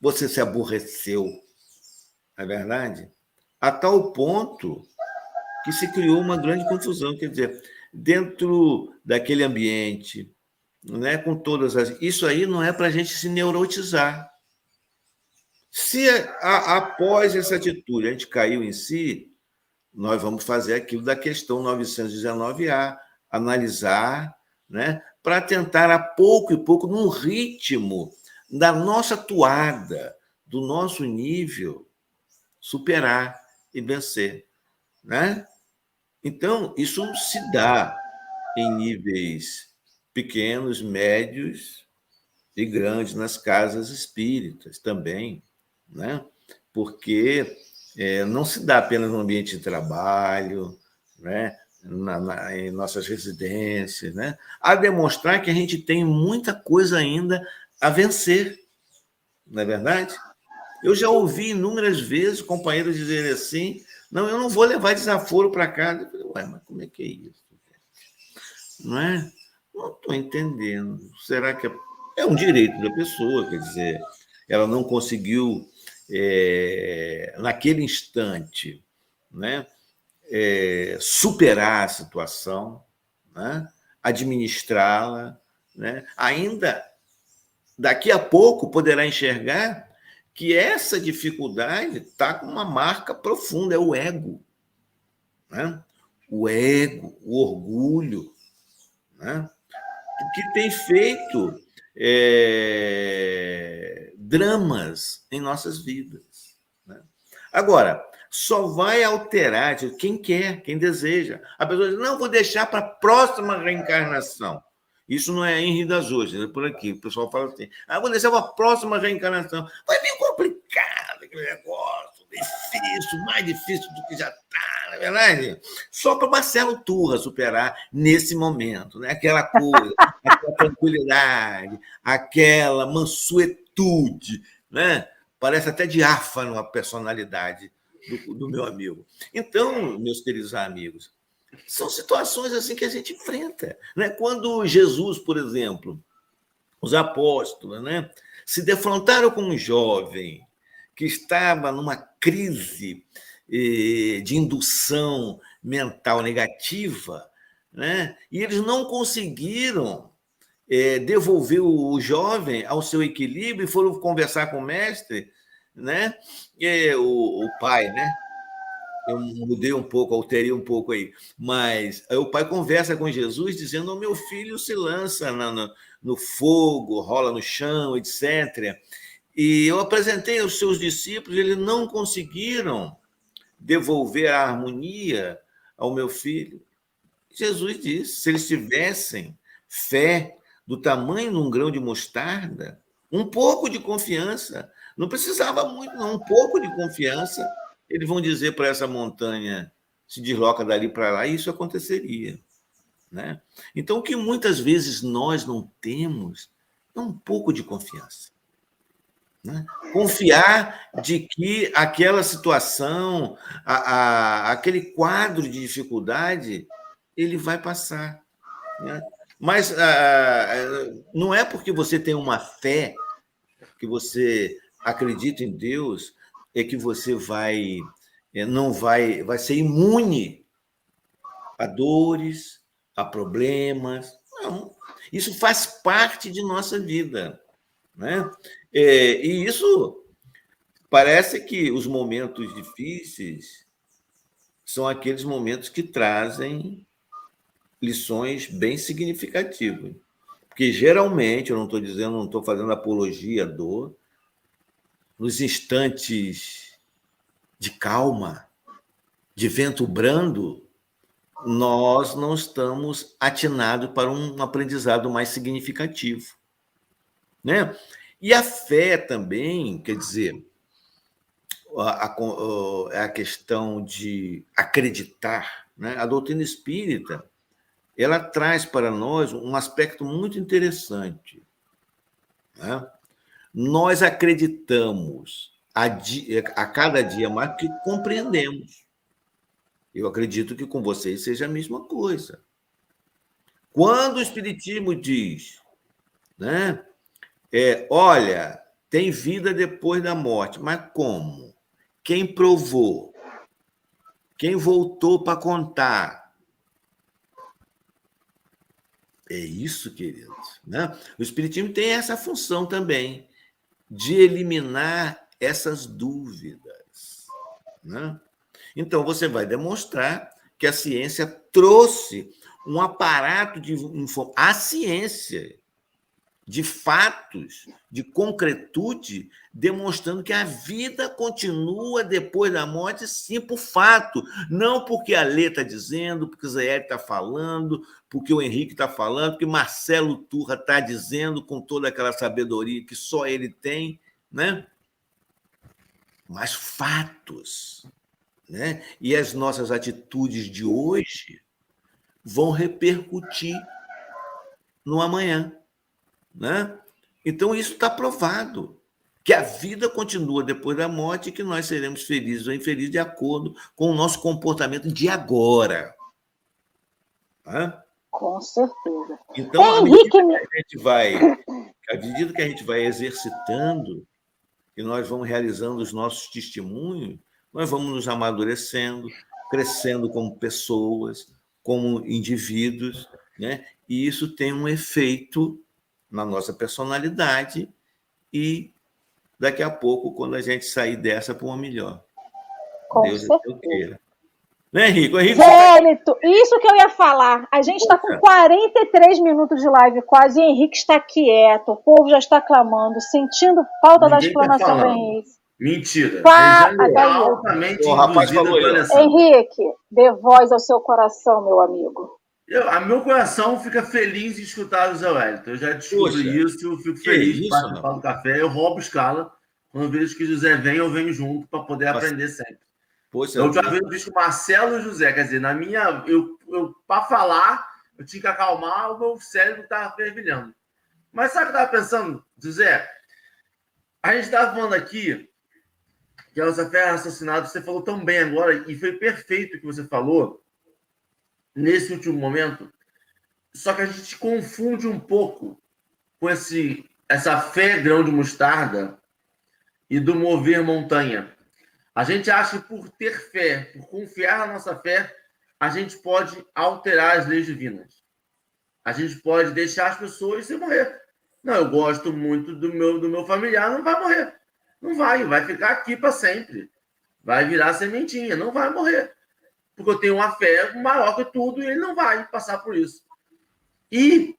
você se aborreceu, não é verdade? A tal ponto que se criou uma grande confusão, quer dizer, dentro daquele ambiente, né, com todas as. Isso aí não é para a gente se neurotizar. Se a, após essa atitude a gente caiu em si, nós vamos fazer aquilo da questão 919A, analisar, né, para tentar a pouco e pouco, num ritmo da nossa toada, do nosso nível, superar e vencer, né? Então, isso se dá em níveis pequenos, médios e grandes nas casas espíritas também, né? porque é, não se dá apenas no ambiente de trabalho, né? Na, na, em nossas residências, né? a demonstrar que a gente tem muita coisa ainda a vencer, não é verdade? Eu já ouvi inúmeras vezes companheiros dizerem assim: não, eu não vou levar desaforo para casa. Eu falei, Ué, mas como é que é isso? Não é? Não estou entendendo. Será que é... é um direito da pessoa? Quer dizer, ela não conseguiu, é, naquele instante, né, é, superar a situação, né, administrá-la, né, ainda daqui a pouco poderá enxergar que essa dificuldade está com uma marca profunda, é o ego. Né? O ego, o orgulho. Né? que tem feito é, dramas em nossas vidas. Né? Agora, só vai alterar quem quer, quem deseja. A pessoa diz, não, vou deixar para a próxima reencarnação. Isso não é em Rio das é por aqui. O pessoal fala assim, ah, vou deixar para a próxima reencarnação. Vai meio complicado aquele negócio, difícil, mais difícil do que já está não é verdade? Só para Marcelo Turra superar nesse momento, né? aquela coisa, aquela tranquilidade, aquela mansuetude, né? parece até diáfano a personalidade do, do meu amigo. Então, meus queridos amigos, são situações assim que a gente enfrenta. Né? Quando Jesus, por exemplo, os apóstolos, né, se defrontaram com um jovem que estava numa crise de indução mental negativa, né? e eles não conseguiram é, devolver o jovem ao seu equilíbrio e foram conversar com o mestre, né? O, o pai, né? Eu mudei um pouco, alterei um pouco aí, mas aí o pai conversa com Jesus dizendo: o meu filho se lança no, no fogo, rola no chão, etc. E eu apresentei aos seus discípulos, eles não conseguiram devolver a harmonia ao meu filho? Jesus disse: se eles tivessem fé do tamanho de um grão de mostarda, um pouco de confiança, não precisava muito, não, um pouco de confiança, eles vão dizer para essa montanha se desloca dali para lá, e isso aconteceria. Né? Então, o que muitas vezes nós não temos é um pouco de confiança. Né? Confiar de que aquela situação, a, a, aquele quadro de dificuldade, ele vai passar. Né? Mas a, ah, não é porque você tem uma fé, que você acredita em Deus, é que você vai é, não vai vai ser imune a dores, a problemas. Não. Isso faz parte de nossa vida. Né? É, e isso parece que os momentos difíceis são aqueles momentos que trazem lições bem significativas. Porque geralmente, eu não estou dizendo, não estou fazendo apologia à dor, nos instantes de calma, de vento brando, nós não estamos atinados para um aprendizado mais significativo. Né? E a fé também, quer dizer, a, a, a questão de acreditar. Né? A doutrina espírita ela traz para nós um aspecto muito interessante. Né? Nós acreditamos a, dia, a cada dia mais que compreendemos. Eu acredito que com vocês seja a mesma coisa. Quando o Espiritismo diz, né, é, olha, tem vida depois da morte, mas como? Quem provou? Quem voltou para contar? É isso, queridos. Né? O Espiritismo tem essa função também, de eliminar essas dúvidas. Né? Então, você vai demonstrar que a ciência trouxe um aparato de informação. A ciência de fatos, de concretude, demonstrando que a vida continua depois da morte, sim, por fato. Não porque a Lê está dizendo, porque o Zé está falando, porque o Henrique está falando, porque Marcelo Turra está dizendo com toda aquela sabedoria que só ele tem, né? Mas fatos. Né? E as nossas atitudes de hoje vão repercutir no amanhã. Né? Então, isso está provado. Que a vida continua depois da morte e que nós seremos felizes ou infelizes de acordo com o nosso comportamento de agora. Com certeza. Então, à medida que a gente vai, à medida que a gente vai exercitando e nós vamos realizando os nossos testemunhos, nós vamos nos amadurecendo, crescendo como pessoas, como indivíduos, né? E isso tem um efeito na nossa personalidade e daqui a pouco, quando a gente sair dessa para uma melhor. Com Deus é certeza. queira. Né, Henrique? Henrique Vélito, isso que eu ia falar. A gente está com 43 minutos de live quase e o Henrique está quieto, o povo já está clamando, sentindo falta Ninguém da tá explanação do Henrique. Mentira. Pá, altamente o rapaz falou Henrique, dê voz ao seu coração, meu amigo. Eu, a meu coração fica feliz de escutar o Zé Wellington. Eu já descobri Poxa, isso, eu fico feliz de participar do café. Eu roubo escala. Quando eu vejo que o José vem, eu venho junto para poder Nossa. aprender sempre. Poxa, eu já vi o Marcelo e o José. Quer dizer, na minha. Eu, eu, para falar, eu tinha que acalmar, o meu cérebro estava fervilhando. Mas sabe o que eu estava pensando, José? A gente estava falando aqui que a José Ferro assassinado, você falou tão bem agora, e foi perfeito o que você falou nesse último momento. Só que a gente confunde um pouco com esse, essa fé grão de mostarda e do mover montanha. A gente acha que por ter fé, por confiar na nossa fé, a gente pode alterar as leis divinas. A gente pode deixar as pessoas sem morrer. Não, eu gosto muito do meu, do meu familiar, não vai morrer. Não vai, vai ficar aqui para sempre. Vai virar sementinha, não vai morrer porque eu tenho uma fé maior que tudo e ele não vai passar por isso. E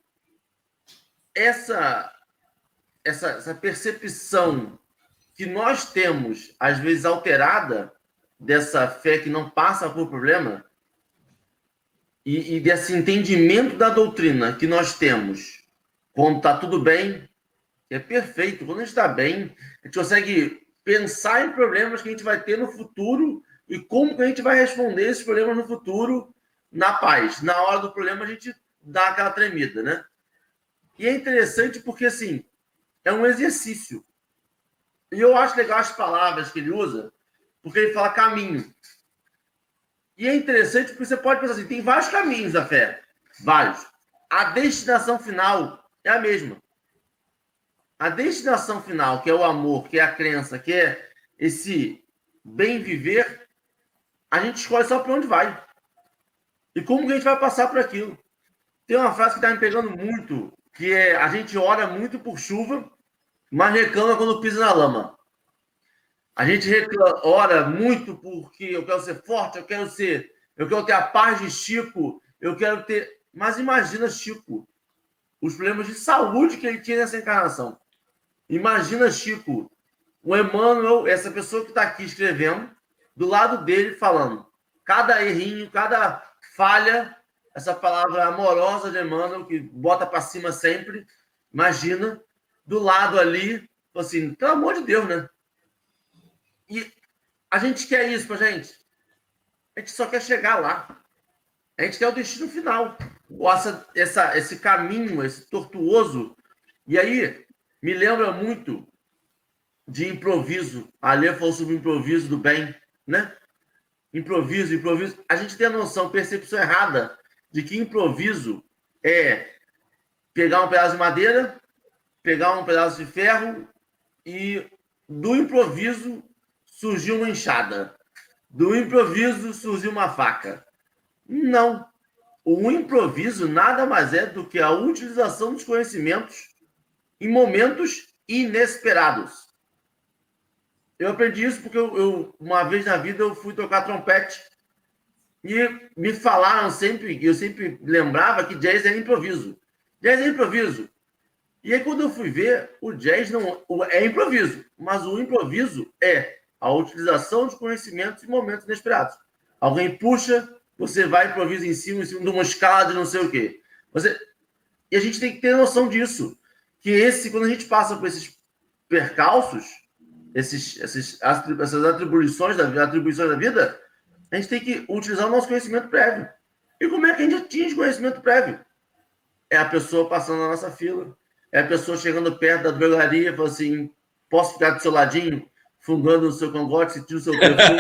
essa, essa, essa percepção que nós temos, às vezes alterada, dessa fé que não passa por problema, e, e desse entendimento da doutrina que nós temos, quando está tudo bem, é perfeito. Quando a gente está bem, a gente consegue pensar em problemas que a gente vai ter no futuro e como que a gente vai responder esses problemas no futuro na paz. Na hora do problema, a gente dá aquela tremida, né? E é interessante porque, assim, é um exercício. E eu acho legal as palavras que ele usa, porque ele fala caminho. E é interessante porque você pode pensar assim: tem vários caminhos da fé. Vários. A destinação final é a mesma. A destinação final, que é o amor, que é a crença, que é esse bem viver, a gente escolhe só para onde vai. E como que a gente vai passar por aquilo. Tem uma frase que está me pegando muito, que é a gente ora muito por chuva, mas reclama quando pisa na lama. A gente reclama, ora muito porque eu quero ser forte, eu quero ser, eu quero ter a paz de Chico, eu quero ter. Mas imagina Chico, os problemas de saúde que ele tinha nessa encarnação. Imagina Chico, o Emmanuel, essa pessoa que está aqui escrevendo, do lado dele falando. Cada errinho, cada falha, essa palavra amorosa de Emmanuel, que bota para cima sempre, imagina, do lado ali, assim, pelo amor de Deus, né? E a gente quer isso pra gente. A gente só quer chegar lá. A gente quer o destino final. essa, essa, esse caminho, esse tortuoso. E aí me lembra muito de improviso. A Lê falou sobre improviso do bem, né? Improviso, improviso. A gente tem a noção, percepção errada de que improviso é pegar um pedaço de madeira, pegar um pedaço de ferro e do improviso surgiu uma enxada. Do improviso surgiu uma faca. Não. O improviso nada mais é do que a utilização dos conhecimentos em momentos inesperados. Eu aprendi isso porque eu, eu, uma vez na vida eu fui tocar trompete e me falaram sempre, eu sempre lembrava que jazz era improviso. Jazz é improviso. E aí quando eu fui ver, o jazz não é improviso, mas o improviso é a utilização de conhecimentos em momentos inesperados. Alguém puxa, você vai improvisa em cima, em cima de uma escala de não sei o quê. Você... E a gente tem que ter noção disso. Que esse, quando a gente passa por esses percalços, esses, esses, essas atribuições da, atribuições da vida, a gente tem que utilizar o nosso conhecimento prévio. E como é que a gente atinge conhecimento prévio? É a pessoa passando na nossa fila, é a pessoa chegando perto da drogaria e falando assim: posso ficar do seu ladinho, fungando no seu cangote, sentindo o seu perfume?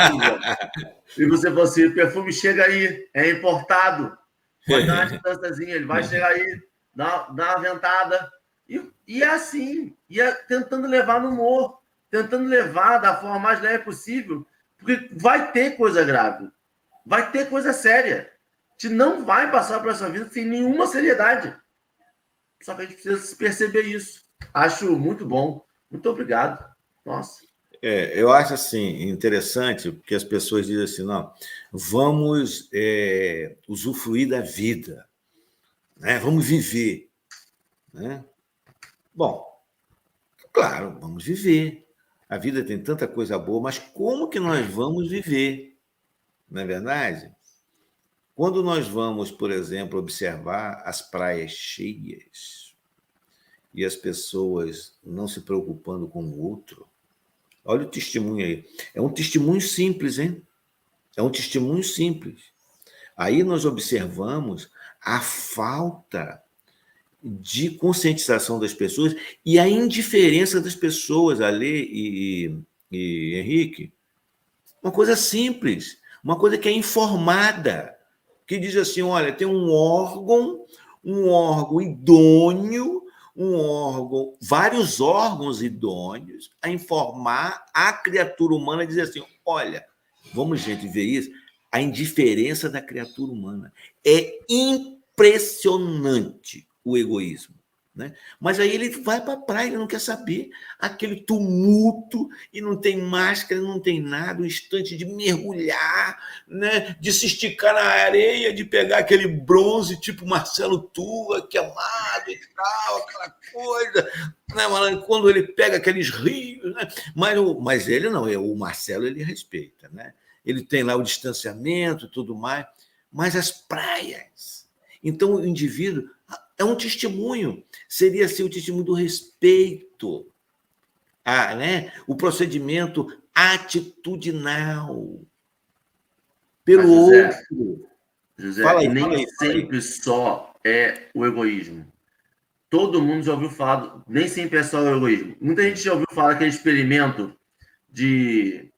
e você fala assim: o perfume chega aí, é importado. Vai dar uma distânciazinha, ele vai chegar aí, dá, dá uma ventada. E, e é assim, e é tentando levar no humor, tentando levar da forma mais leve possível, porque vai ter coisa grave, vai ter coisa séria. A gente não vai passar por essa vida sem nenhuma seriedade. Só que a gente precisa perceber isso. Acho muito bom. Muito obrigado. Nossa. É, eu acho assim interessante porque as pessoas dizem assim, não, vamos é, usufruir da vida, né? Vamos viver, né? Bom, claro, vamos viver. A vida tem tanta coisa boa, mas como que nós vamos viver? Não é verdade? Quando nós vamos, por exemplo, observar as praias cheias e as pessoas não se preocupando com o outro, olha o testemunho aí. É um testemunho simples, hein? É um testemunho simples. Aí nós observamos a falta de conscientização das pessoas e a indiferença das pessoas, Ale e, e Henrique. Uma coisa simples, uma coisa que é informada que diz assim: olha, tem um órgão, um órgão idôneo, um órgão, vários órgãos idôneos a informar a criatura humana e dizer assim: olha, vamos, gente, ver isso. A indiferença da criatura humana. É impressionante o egoísmo. Né? Mas aí ele vai para a praia, ele não quer saber. Aquele tumulto, e não tem máscara, não tem nada, o instante de mergulhar, né? de se esticar na areia, de pegar aquele bronze tipo Marcelo Tua, que é amado e tal, aquela coisa. Né? Quando ele pega aqueles rios. Né? Mas, o, mas ele não, o Marcelo ele respeita. Né? Ele tem lá o distanciamento e tudo mais. Mas as praias. Então o indivíduo é um testemunho, seria assim, o testemunho do respeito, a, né? o procedimento atitudinal pelo José, outro. José, fala aí, nem fala aí, sempre só é o egoísmo. Todo mundo já ouviu falar, nem sempre é só o egoísmo. Muita gente já ouviu falar aquele experimento de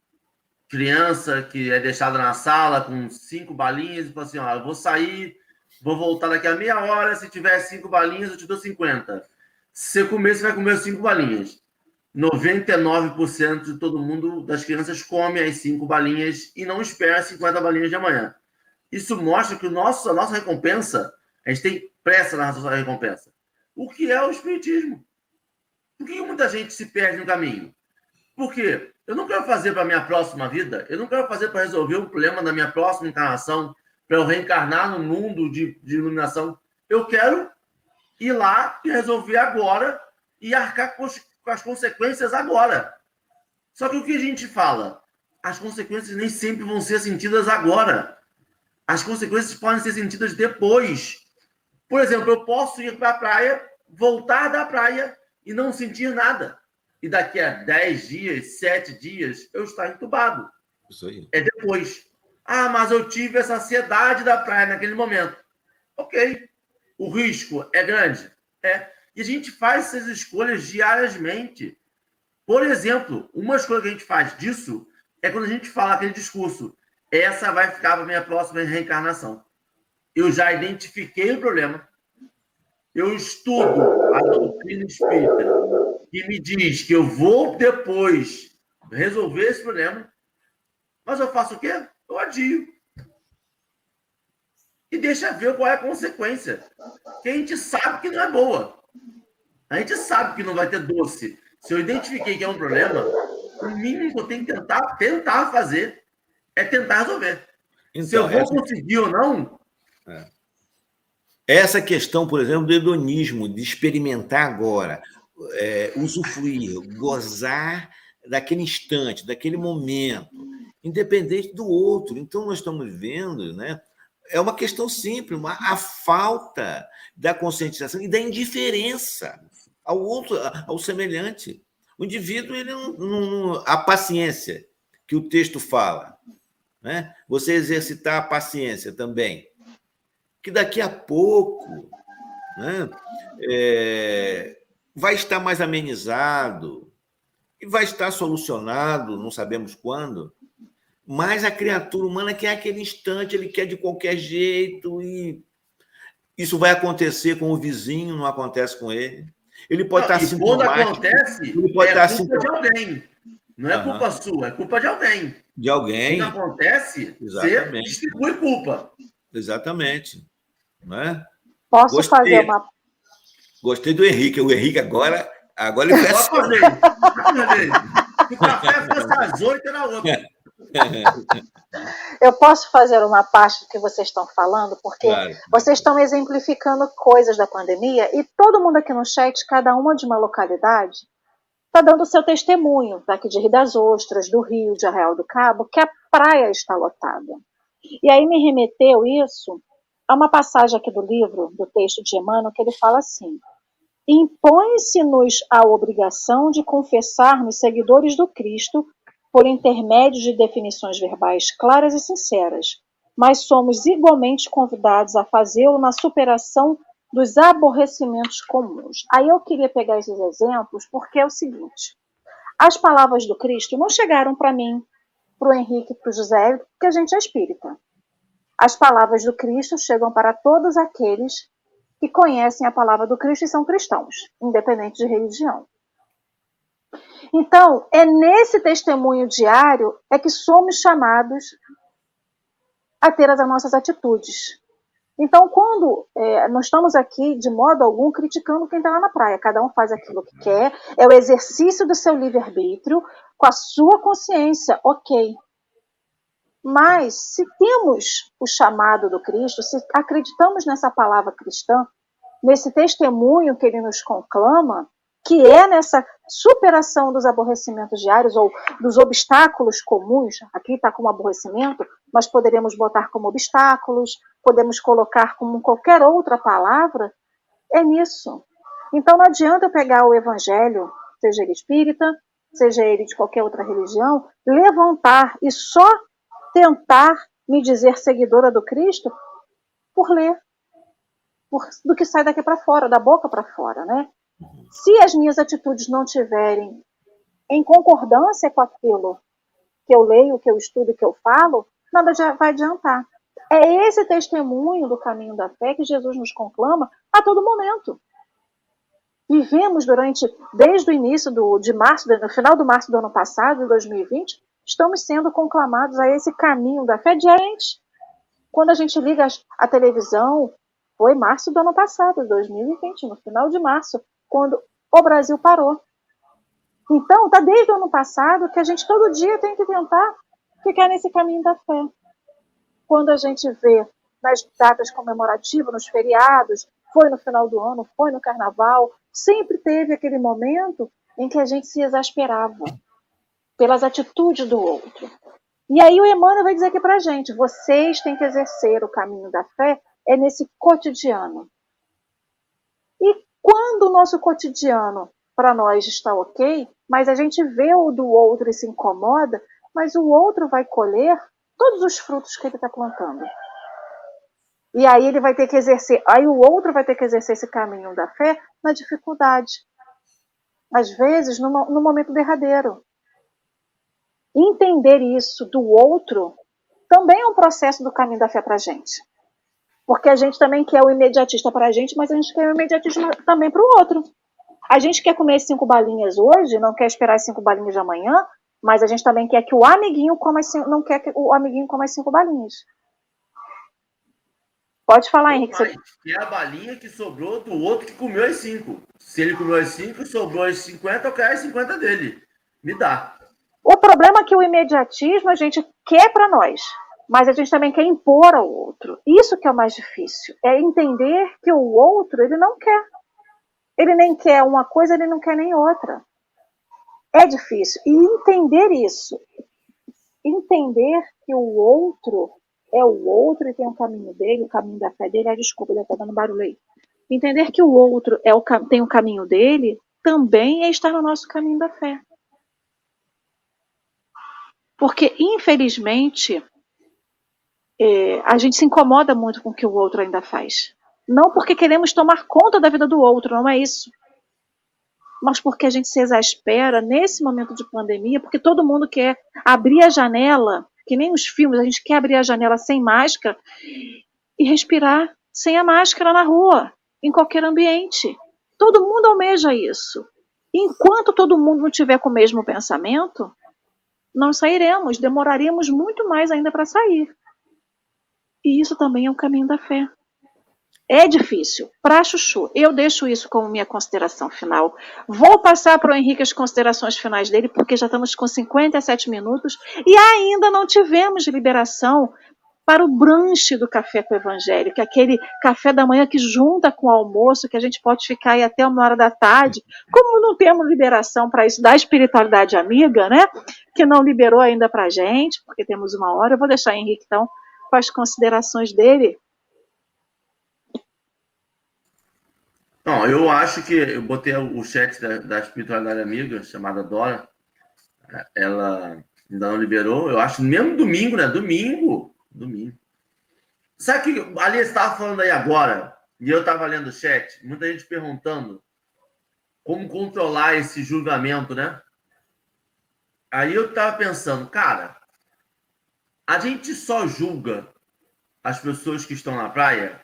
criança que é deixada na sala com cinco balinhas e fala assim: ó, eu vou sair Vou voltar daqui a meia hora. Se tiver cinco balinhas, eu te dou 50. Se você comer, você vai comer cinco balinhas. 99% de todo mundo, das crianças, come as cinco balinhas e não espera 50 balinhas de amanhã. Isso mostra que o nosso, a nossa recompensa, a gente tem pressa na nossa recompensa. O que é o Espiritismo? Por que muita gente se perde no caminho? Porque eu não quero fazer para minha próxima vida, eu não quero fazer para resolver um problema da minha próxima encarnação, para eu reencarnar no mundo de, de iluminação. Eu quero ir lá e resolver agora e arcar com, as consequências agora. Só que o que a gente fala? As consequências nem sempre vão ser sentidas agora. As consequências podem ser sentidas depois. Por exemplo, eu posso ir para a praia, voltar da praia e não sentir nada. E daqui a 10 dias, 7 dias, eu estar entubado. Isso aí. É depois. Ah, mas eu tive essa ansiedade da praia naquele momento. Ok. O risco é grande? É. E a gente faz essas escolhas diariamente. Por exemplo, uma escolha que a gente faz disso é quando a gente fala aquele discurso: essa vai ficar para minha próxima reencarnação. Eu já identifiquei o problema. Eu estudo a doutrina espírita que me diz que eu vou depois resolver esse problema, mas eu faço o quê? Eu adio. E deixa ver qual é a consequência. Que a gente sabe que não é boa. A gente sabe que não vai ter doce. Se eu identifiquei que é um problema, o mínimo que eu tenho que tentar, tentar fazer é tentar resolver. Então, Se eu vou essa... conseguir ou não. É. Essa questão, por exemplo, do hedonismo, de experimentar agora, é, usufruir, gozar daquele instante, daquele momento, independente do outro. Então, nós estamos vendo, né? É uma questão simples, uma, a falta da conscientização e da indiferença ao outro, ao semelhante. O indivíduo, ele não, não, a paciência que o texto fala, né? Você exercitar a paciência também, que daqui a pouco, né? É, vai estar mais amenizado e vai estar solucionado, não sabemos quando. Mas a criatura humana quer aquele instante, ele quer de qualquer jeito e isso vai acontecer com o vizinho, não acontece com ele. Ele pode não, estar sintomático. Quando acontece, ele pode é estar culpa de alguém. Não é uhum. culpa sua, é culpa de alguém. De alguém. Quando acontece, Exatamente. você distribui culpa. Exatamente. Não é? Posso Gostei. fazer uma. Gostei do Henrique. O Henrique agora. Agora ele fez. Se o café fosse às oito, era outra. Eu posso fazer uma parte do que vocês estão falando, porque claro. vocês estão exemplificando coisas da pandemia e todo mundo aqui no chat, cada uma de uma localidade, está dando seu testemunho, daqui de Rio das Ostras, do Rio, de Arraial do Cabo, que a praia está lotada. E aí me remeteu isso a uma passagem aqui do livro, do texto de Emmanuel, que ele fala assim: Impõe-se-nos a obrigação de confessar-nos seguidores do Cristo por intermédio de definições verbais claras e sinceras, mas somos igualmente convidados a fazê-lo na superação dos aborrecimentos comuns. Aí eu queria pegar esses exemplos porque é o seguinte: as palavras do Cristo não chegaram para mim, para o Henrique, para o José, porque a gente é espírita. As palavras do Cristo chegam para todos aqueles que conhecem a palavra do Cristo e são cristãos, independente de religião. Então, é nesse testemunho diário é que somos chamados a ter as nossas atitudes. Então, quando é, nós estamos aqui, de modo algum, criticando quem está lá na praia, cada um faz aquilo que quer, é o exercício do seu livre-arbítrio com a sua consciência, ok. Mas, se temos o chamado do Cristo, se acreditamos nessa palavra cristã, nesse testemunho que ele nos conclama, que é nessa superação dos aborrecimentos diários ou dos obstáculos comuns, aqui está como aborrecimento, mas poderíamos botar como obstáculos, podemos colocar como qualquer outra palavra, é nisso. Então não adianta pegar o evangelho, seja ele espírita, seja ele de qualquer outra religião, levantar e só tentar me dizer seguidora do Cristo por ler, por, do que sai daqui para fora, da boca para fora, né? Se as minhas atitudes não tiverem em concordância com aquilo que eu leio, que eu estudo, que eu falo, nada vai adiantar. É esse testemunho do caminho da fé que Jesus nos conclama a todo momento. Vivemos durante, desde o início do, de março, no final do março do ano passado, de 2020, estamos sendo conclamados a esse caminho da fé diariamente. Quando a gente liga a televisão, foi março do ano passado, 2020, no final de março, quando o Brasil parou. Então, está desde o ano passado que a gente todo dia tem que tentar ficar nesse caminho da fé. Quando a gente vê nas datas comemorativas, nos feriados, foi no final do ano, foi no carnaval, sempre teve aquele momento em que a gente se exasperava pelas atitudes do outro. E aí o Emmanuel vai dizer aqui para gente, vocês têm que exercer o caminho da fé é nesse cotidiano. Quando o nosso cotidiano para nós está ok, mas a gente vê o do outro e se incomoda, mas o outro vai colher todos os frutos que ele está plantando. E aí ele vai ter que exercer, aí o outro vai ter que exercer esse caminho da fé na dificuldade. Às vezes, no, no momento derradeiro. Entender isso do outro também é um processo do caminho da fé para a gente. Porque a gente também quer o imediatista para a gente, mas a gente quer o imediatismo também para o outro. A gente quer comer cinco balinhas hoje, não quer esperar as cinco balinhas de amanhã, mas a gente também quer que o amiguinho coma cinco, não quer que o amiguinho coma as cinco balinhas. Pode falar, Henrique. Você... É a balinha que sobrou do outro que comeu as cinco. Se ele comeu as cinco, sobrou as 50, eu quero as 50 dele. Me dá. O problema é que o imediatismo a gente quer para nós, mas a gente também quer impor ao outro. Isso que é o mais difícil, é entender que o outro ele não quer. Ele nem quer uma coisa, ele não quer nem outra. É difícil. E entender isso, entender que o outro é o outro e tem o caminho dele, o caminho da fé dele. Ah, desculpa, ele está dando barulho aí. Entender que o outro é o, tem o caminho dele também é estar no nosso caminho da fé. Porque, infelizmente, é, a gente se incomoda muito com o que o outro ainda faz. Não porque queremos tomar conta da vida do outro, não é isso. Mas porque a gente se exaspera nesse momento de pandemia, porque todo mundo quer abrir a janela, que nem os filmes, a gente quer abrir a janela sem máscara e respirar sem a máscara na rua, em qualquer ambiente. Todo mundo almeja isso. Enquanto todo mundo não tiver com o mesmo pensamento, não sairemos, demoraríamos muito mais ainda para sair. E isso também é o caminho da fé. É difícil. Para Chuchu, eu deixo isso como minha consideração final. Vou passar para o Henrique as considerações finais dele, porque já estamos com 57 minutos e ainda não tivemos liberação para o brunch do Café com o Evangelho, que é aquele café da manhã que junta com o almoço, que a gente pode ficar aí até uma hora da tarde. Como não temos liberação para isso da espiritualidade amiga, né? Que não liberou ainda para a gente, porque temos uma hora. Eu vou deixar o Henrique, então, com as considerações dele. Não, eu acho que eu botei o chat da, da espiritualidade amiga, chamada Dora. Ela ainda não liberou. Eu acho mesmo domingo, né? Domingo Domingo. Sabe que ali estava falando aí agora, e eu estava lendo o chat, muita gente perguntando como controlar esse julgamento, né? Aí eu estava pensando, cara, a gente só julga as pessoas que estão na praia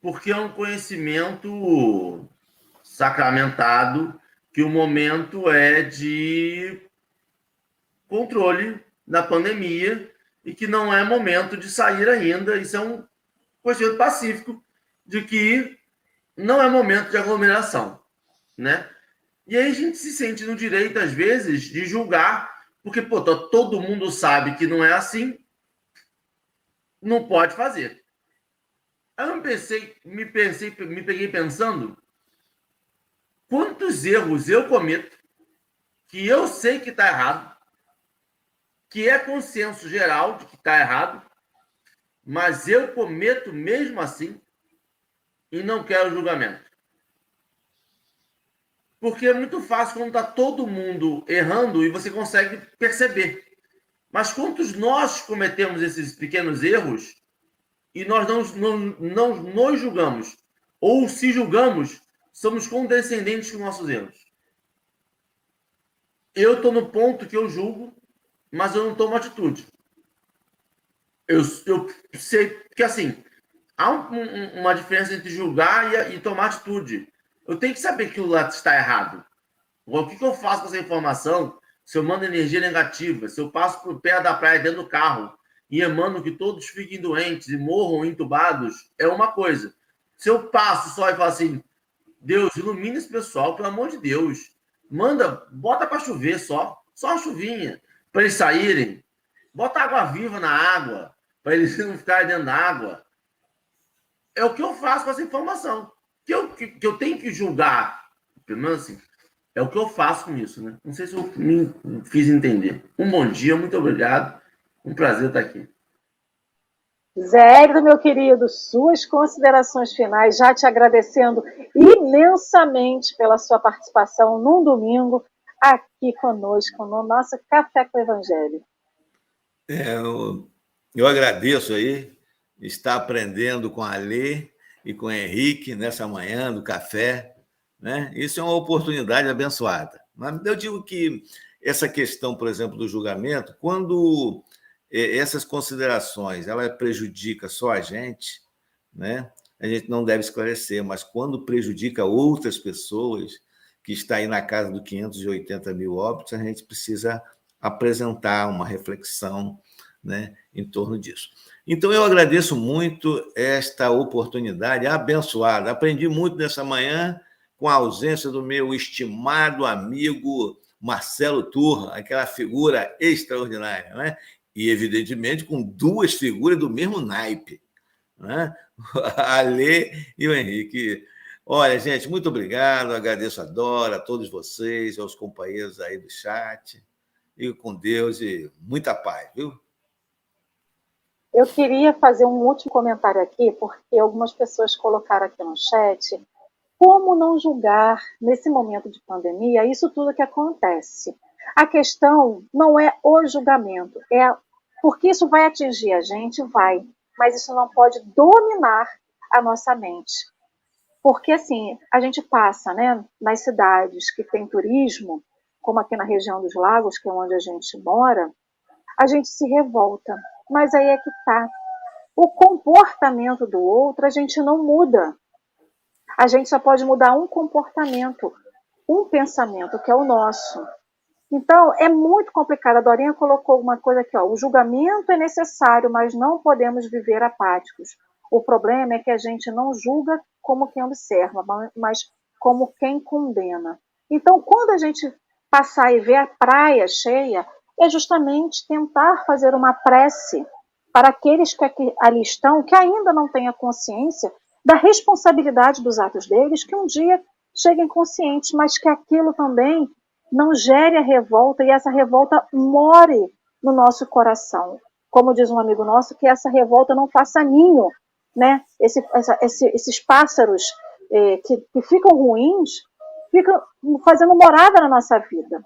porque é um conhecimento sacramentado que o momento é de controle da pandemia e que não é momento de sair ainda. Isso é um conhecimento pacífico de que não é momento de aglomeração, né? E aí a gente se sente no direito, às vezes, de julgar, porque, pô, todo mundo sabe que não é assim, não pode fazer. Aí eu pensei, me pensei, me peguei pensando quantos erros eu cometo que eu sei que está errado, que é consenso geral de que está errado, mas eu cometo mesmo assim e não quero julgamento. Porque é muito fácil quando está todo mundo errando e você consegue perceber. Mas quantos nós cometemos esses pequenos erros e nós não, não, não nos julgamos? Ou se julgamos, somos condescendentes com nossos erros. Eu estou no ponto que eu julgo mas eu não tomo atitude. Eu, eu sei que, assim, há um, uma diferença entre julgar e, e, tomar atitude. Eu tenho que saber que o lado está errado. O que, que eu faço com essa informação? Se eu mando energia negativa, se eu passo por pé da praia dentro do carro e emano que todos fiquem doentes e morram entubados, é uma coisa. Se eu passo só e falo assim, Deus, ilumina esse pessoal, pelo amor de Deus. Manda, bota para chover só, só uma chuvinha para eles saírem. Bota água viva na água, para eles não ficarem dentro da água. É o que eu faço com essa informação. Que eu, que, que eu tenho que julgar, pelo menos assim, é o que eu faço com isso, né? Não sei se eu me fiz entender. Um bom dia, muito obrigado. Um prazer estar aqui. Zé meu querido, suas considerações finais, já te agradecendo imensamente pela sua participação num domingo aqui conosco no nosso Café com o Evangelho. É, eu, eu agradeço aí estar aprendendo com a Lê e com o Henrique nessa manhã do café. Né? Isso é uma oportunidade abençoada. Mas eu digo que essa questão, por exemplo, do julgamento, quando é, essas considerações ela prejudica só a gente, né? a gente não deve esclarecer, mas quando prejudica outras pessoas, que está aí na casa do 580 mil óbitos, a gente precisa apresentar uma reflexão né, em torno disso. Então, eu agradeço muito esta oportunidade abençoada. Aprendi muito nessa manhã com a ausência do meu estimado amigo Marcelo Turra, aquela figura extraordinária, né? e, evidentemente, com duas figuras do mesmo naipe, né? a Lê e o Henrique. Olha, gente, muito obrigado, agradeço a Dora, a todos vocês, aos companheiros aí do chat. E com Deus e muita paz, viu? Eu queria fazer um último comentário aqui, porque algumas pessoas colocaram aqui no chat como não julgar nesse momento de pandemia isso tudo que acontece. A questão não é o julgamento, é porque isso vai atingir a gente, vai, mas isso não pode dominar a nossa mente. Porque assim, a gente passa, né, nas cidades que tem turismo, como aqui na região dos lagos, que é onde a gente mora, a gente se revolta. Mas aí é que tá. O comportamento do outro a gente não muda. A gente só pode mudar um comportamento, um pensamento, que é o nosso. Então, é muito complicado. A Dorinha colocou uma coisa aqui, ó. O julgamento é necessário, mas não podemos viver apáticos. O problema é que a gente não julga como quem observa, mas como quem condena. Então, quando a gente passar e ver a praia cheia, é justamente tentar fazer uma prece para aqueles que ali estão, que ainda não têm a consciência da responsabilidade dos atos deles, que um dia cheguem conscientes, mas que aquilo também não gere a revolta e essa revolta more no nosso coração. Como diz um amigo nosso, que essa revolta não faça ninho, né? Esse, essa, esse, esses pássaros eh, que, que ficam ruins ficam fazendo morada na nossa vida.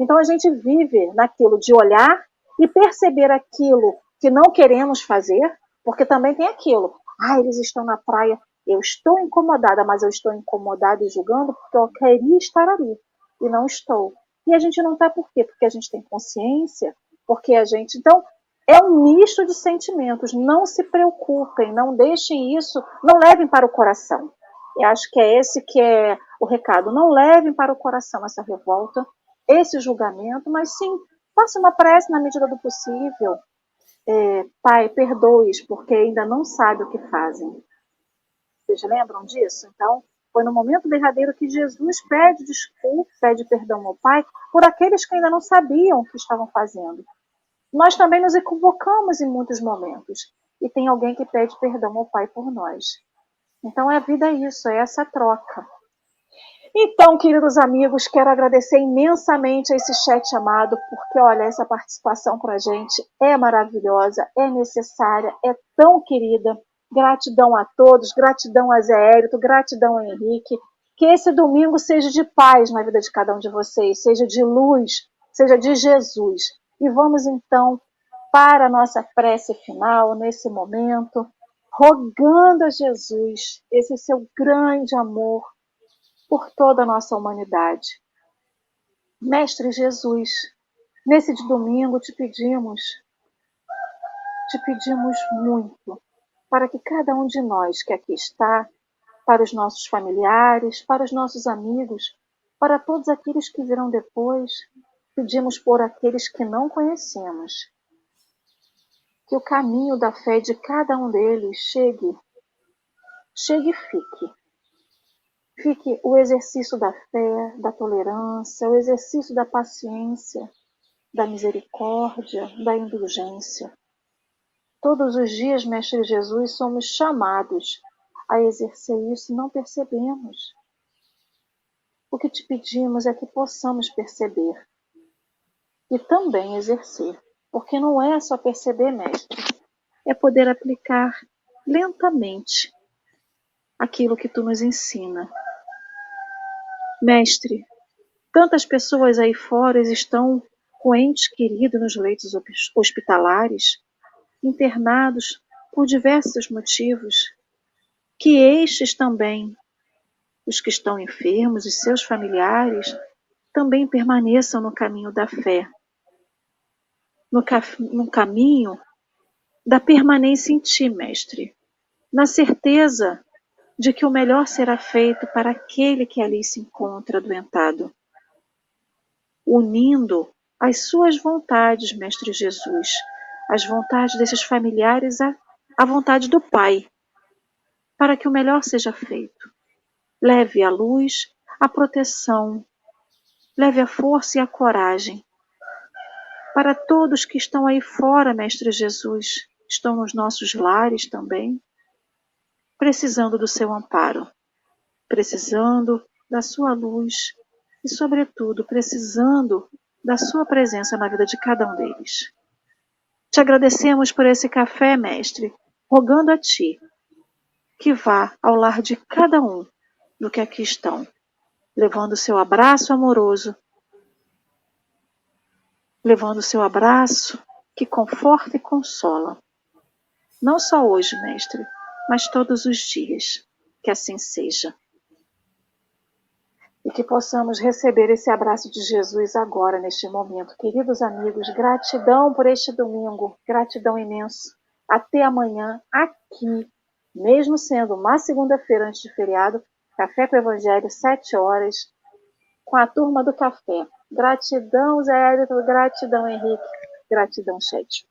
Então a gente vive naquilo de olhar e perceber aquilo que não queremos fazer, porque também tem aquilo. Ah, eles estão na praia, eu estou incomodada, mas eu estou incomodada e julgando porque eu queria estar ali e não estou. E a gente não está por quê? Porque a gente tem consciência, porque a gente. Então, é um misto de sentimentos. Não se preocupem, não deixem isso, não levem para o coração. Eu acho que é esse que é o recado. Não levem para o coração essa revolta, esse julgamento, mas sim, faça uma prece na medida do possível. É, pai, perdoe-os, porque ainda não sabem o que fazem. Vocês lembram disso? Então, foi no momento derradeiro que Jesus pede desculpa, pede perdão ao Pai por aqueles que ainda não sabiam o que estavam fazendo. Nós também nos equivocamos em muitos momentos e tem alguém que pede perdão ao Pai por nós. Então a vida é isso, é essa troca. Então, queridos amigos, quero agradecer imensamente a esse chat amado, porque olha, essa participação para a gente é maravilhosa, é necessária, é tão querida. Gratidão a todos, gratidão a Zé Hérito, gratidão a Henrique. Que esse domingo seja de paz na vida de cada um de vocês, seja de luz, seja de Jesus. E vamos então para a nossa prece final nesse momento, rogando a Jesus esse seu grande amor por toda a nossa humanidade. Mestre Jesus, nesse domingo te pedimos, te pedimos muito para que cada um de nós que aqui está, para os nossos familiares, para os nossos amigos, para todos aqueles que virão depois, pedimos por aqueles que não conhecemos. Que o caminho da fé de cada um deles chegue, chegue e fique. Fique o exercício da fé, da tolerância, o exercício da paciência, da misericórdia, da indulgência. Todos os dias, Mestre Jesus, somos chamados a exercer isso e não percebemos. O que te pedimos é que possamos perceber e também exercer, porque não é só perceber, Mestre, é poder aplicar lentamente aquilo que tu nos ensina. Mestre, tantas pessoas aí fora estão com entes queridos nos leitos hospitalares internados por diversos motivos, que estes também, os que estão enfermos e seus familiares, também permaneçam no caminho da fé, no, no caminho da permanência em ti, Mestre, na certeza de que o melhor será feito para aquele que ali se encontra adoentado, unindo as suas vontades, Mestre Jesus, as vontades desses familiares à, à vontade do Pai, para que o melhor seja feito. Leve a luz, a proteção, leve a força e a coragem. Para todos que estão aí fora, Mestre Jesus, estão nos nossos lares também, precisando do seu amparo, precisando da sua luz e, sobretudo, precisando da sua presença na vida de cada um deles. Te agradecemos por esse café, Mestre, rogando a Ti que vá ao lar de cada um do que aqui estão, levando seu abraço amoroso, levando seu abraço que conforta e consola. Não só hoje, Mestre, mas todos os dias. Que assim seja. E que possamos receber esse abraço de Jesus agora, neste momento. Queridos amigos, gratidão por este domingo, gratidão imenso. Até amanhã, aqui, mesmo sendo uma segunda-feira antes de feriado, Café com o Evangelho, sete horas, com a turma do café. Gratidão, Zé Hélito, gratidão, Henrique, gratidão, Chet.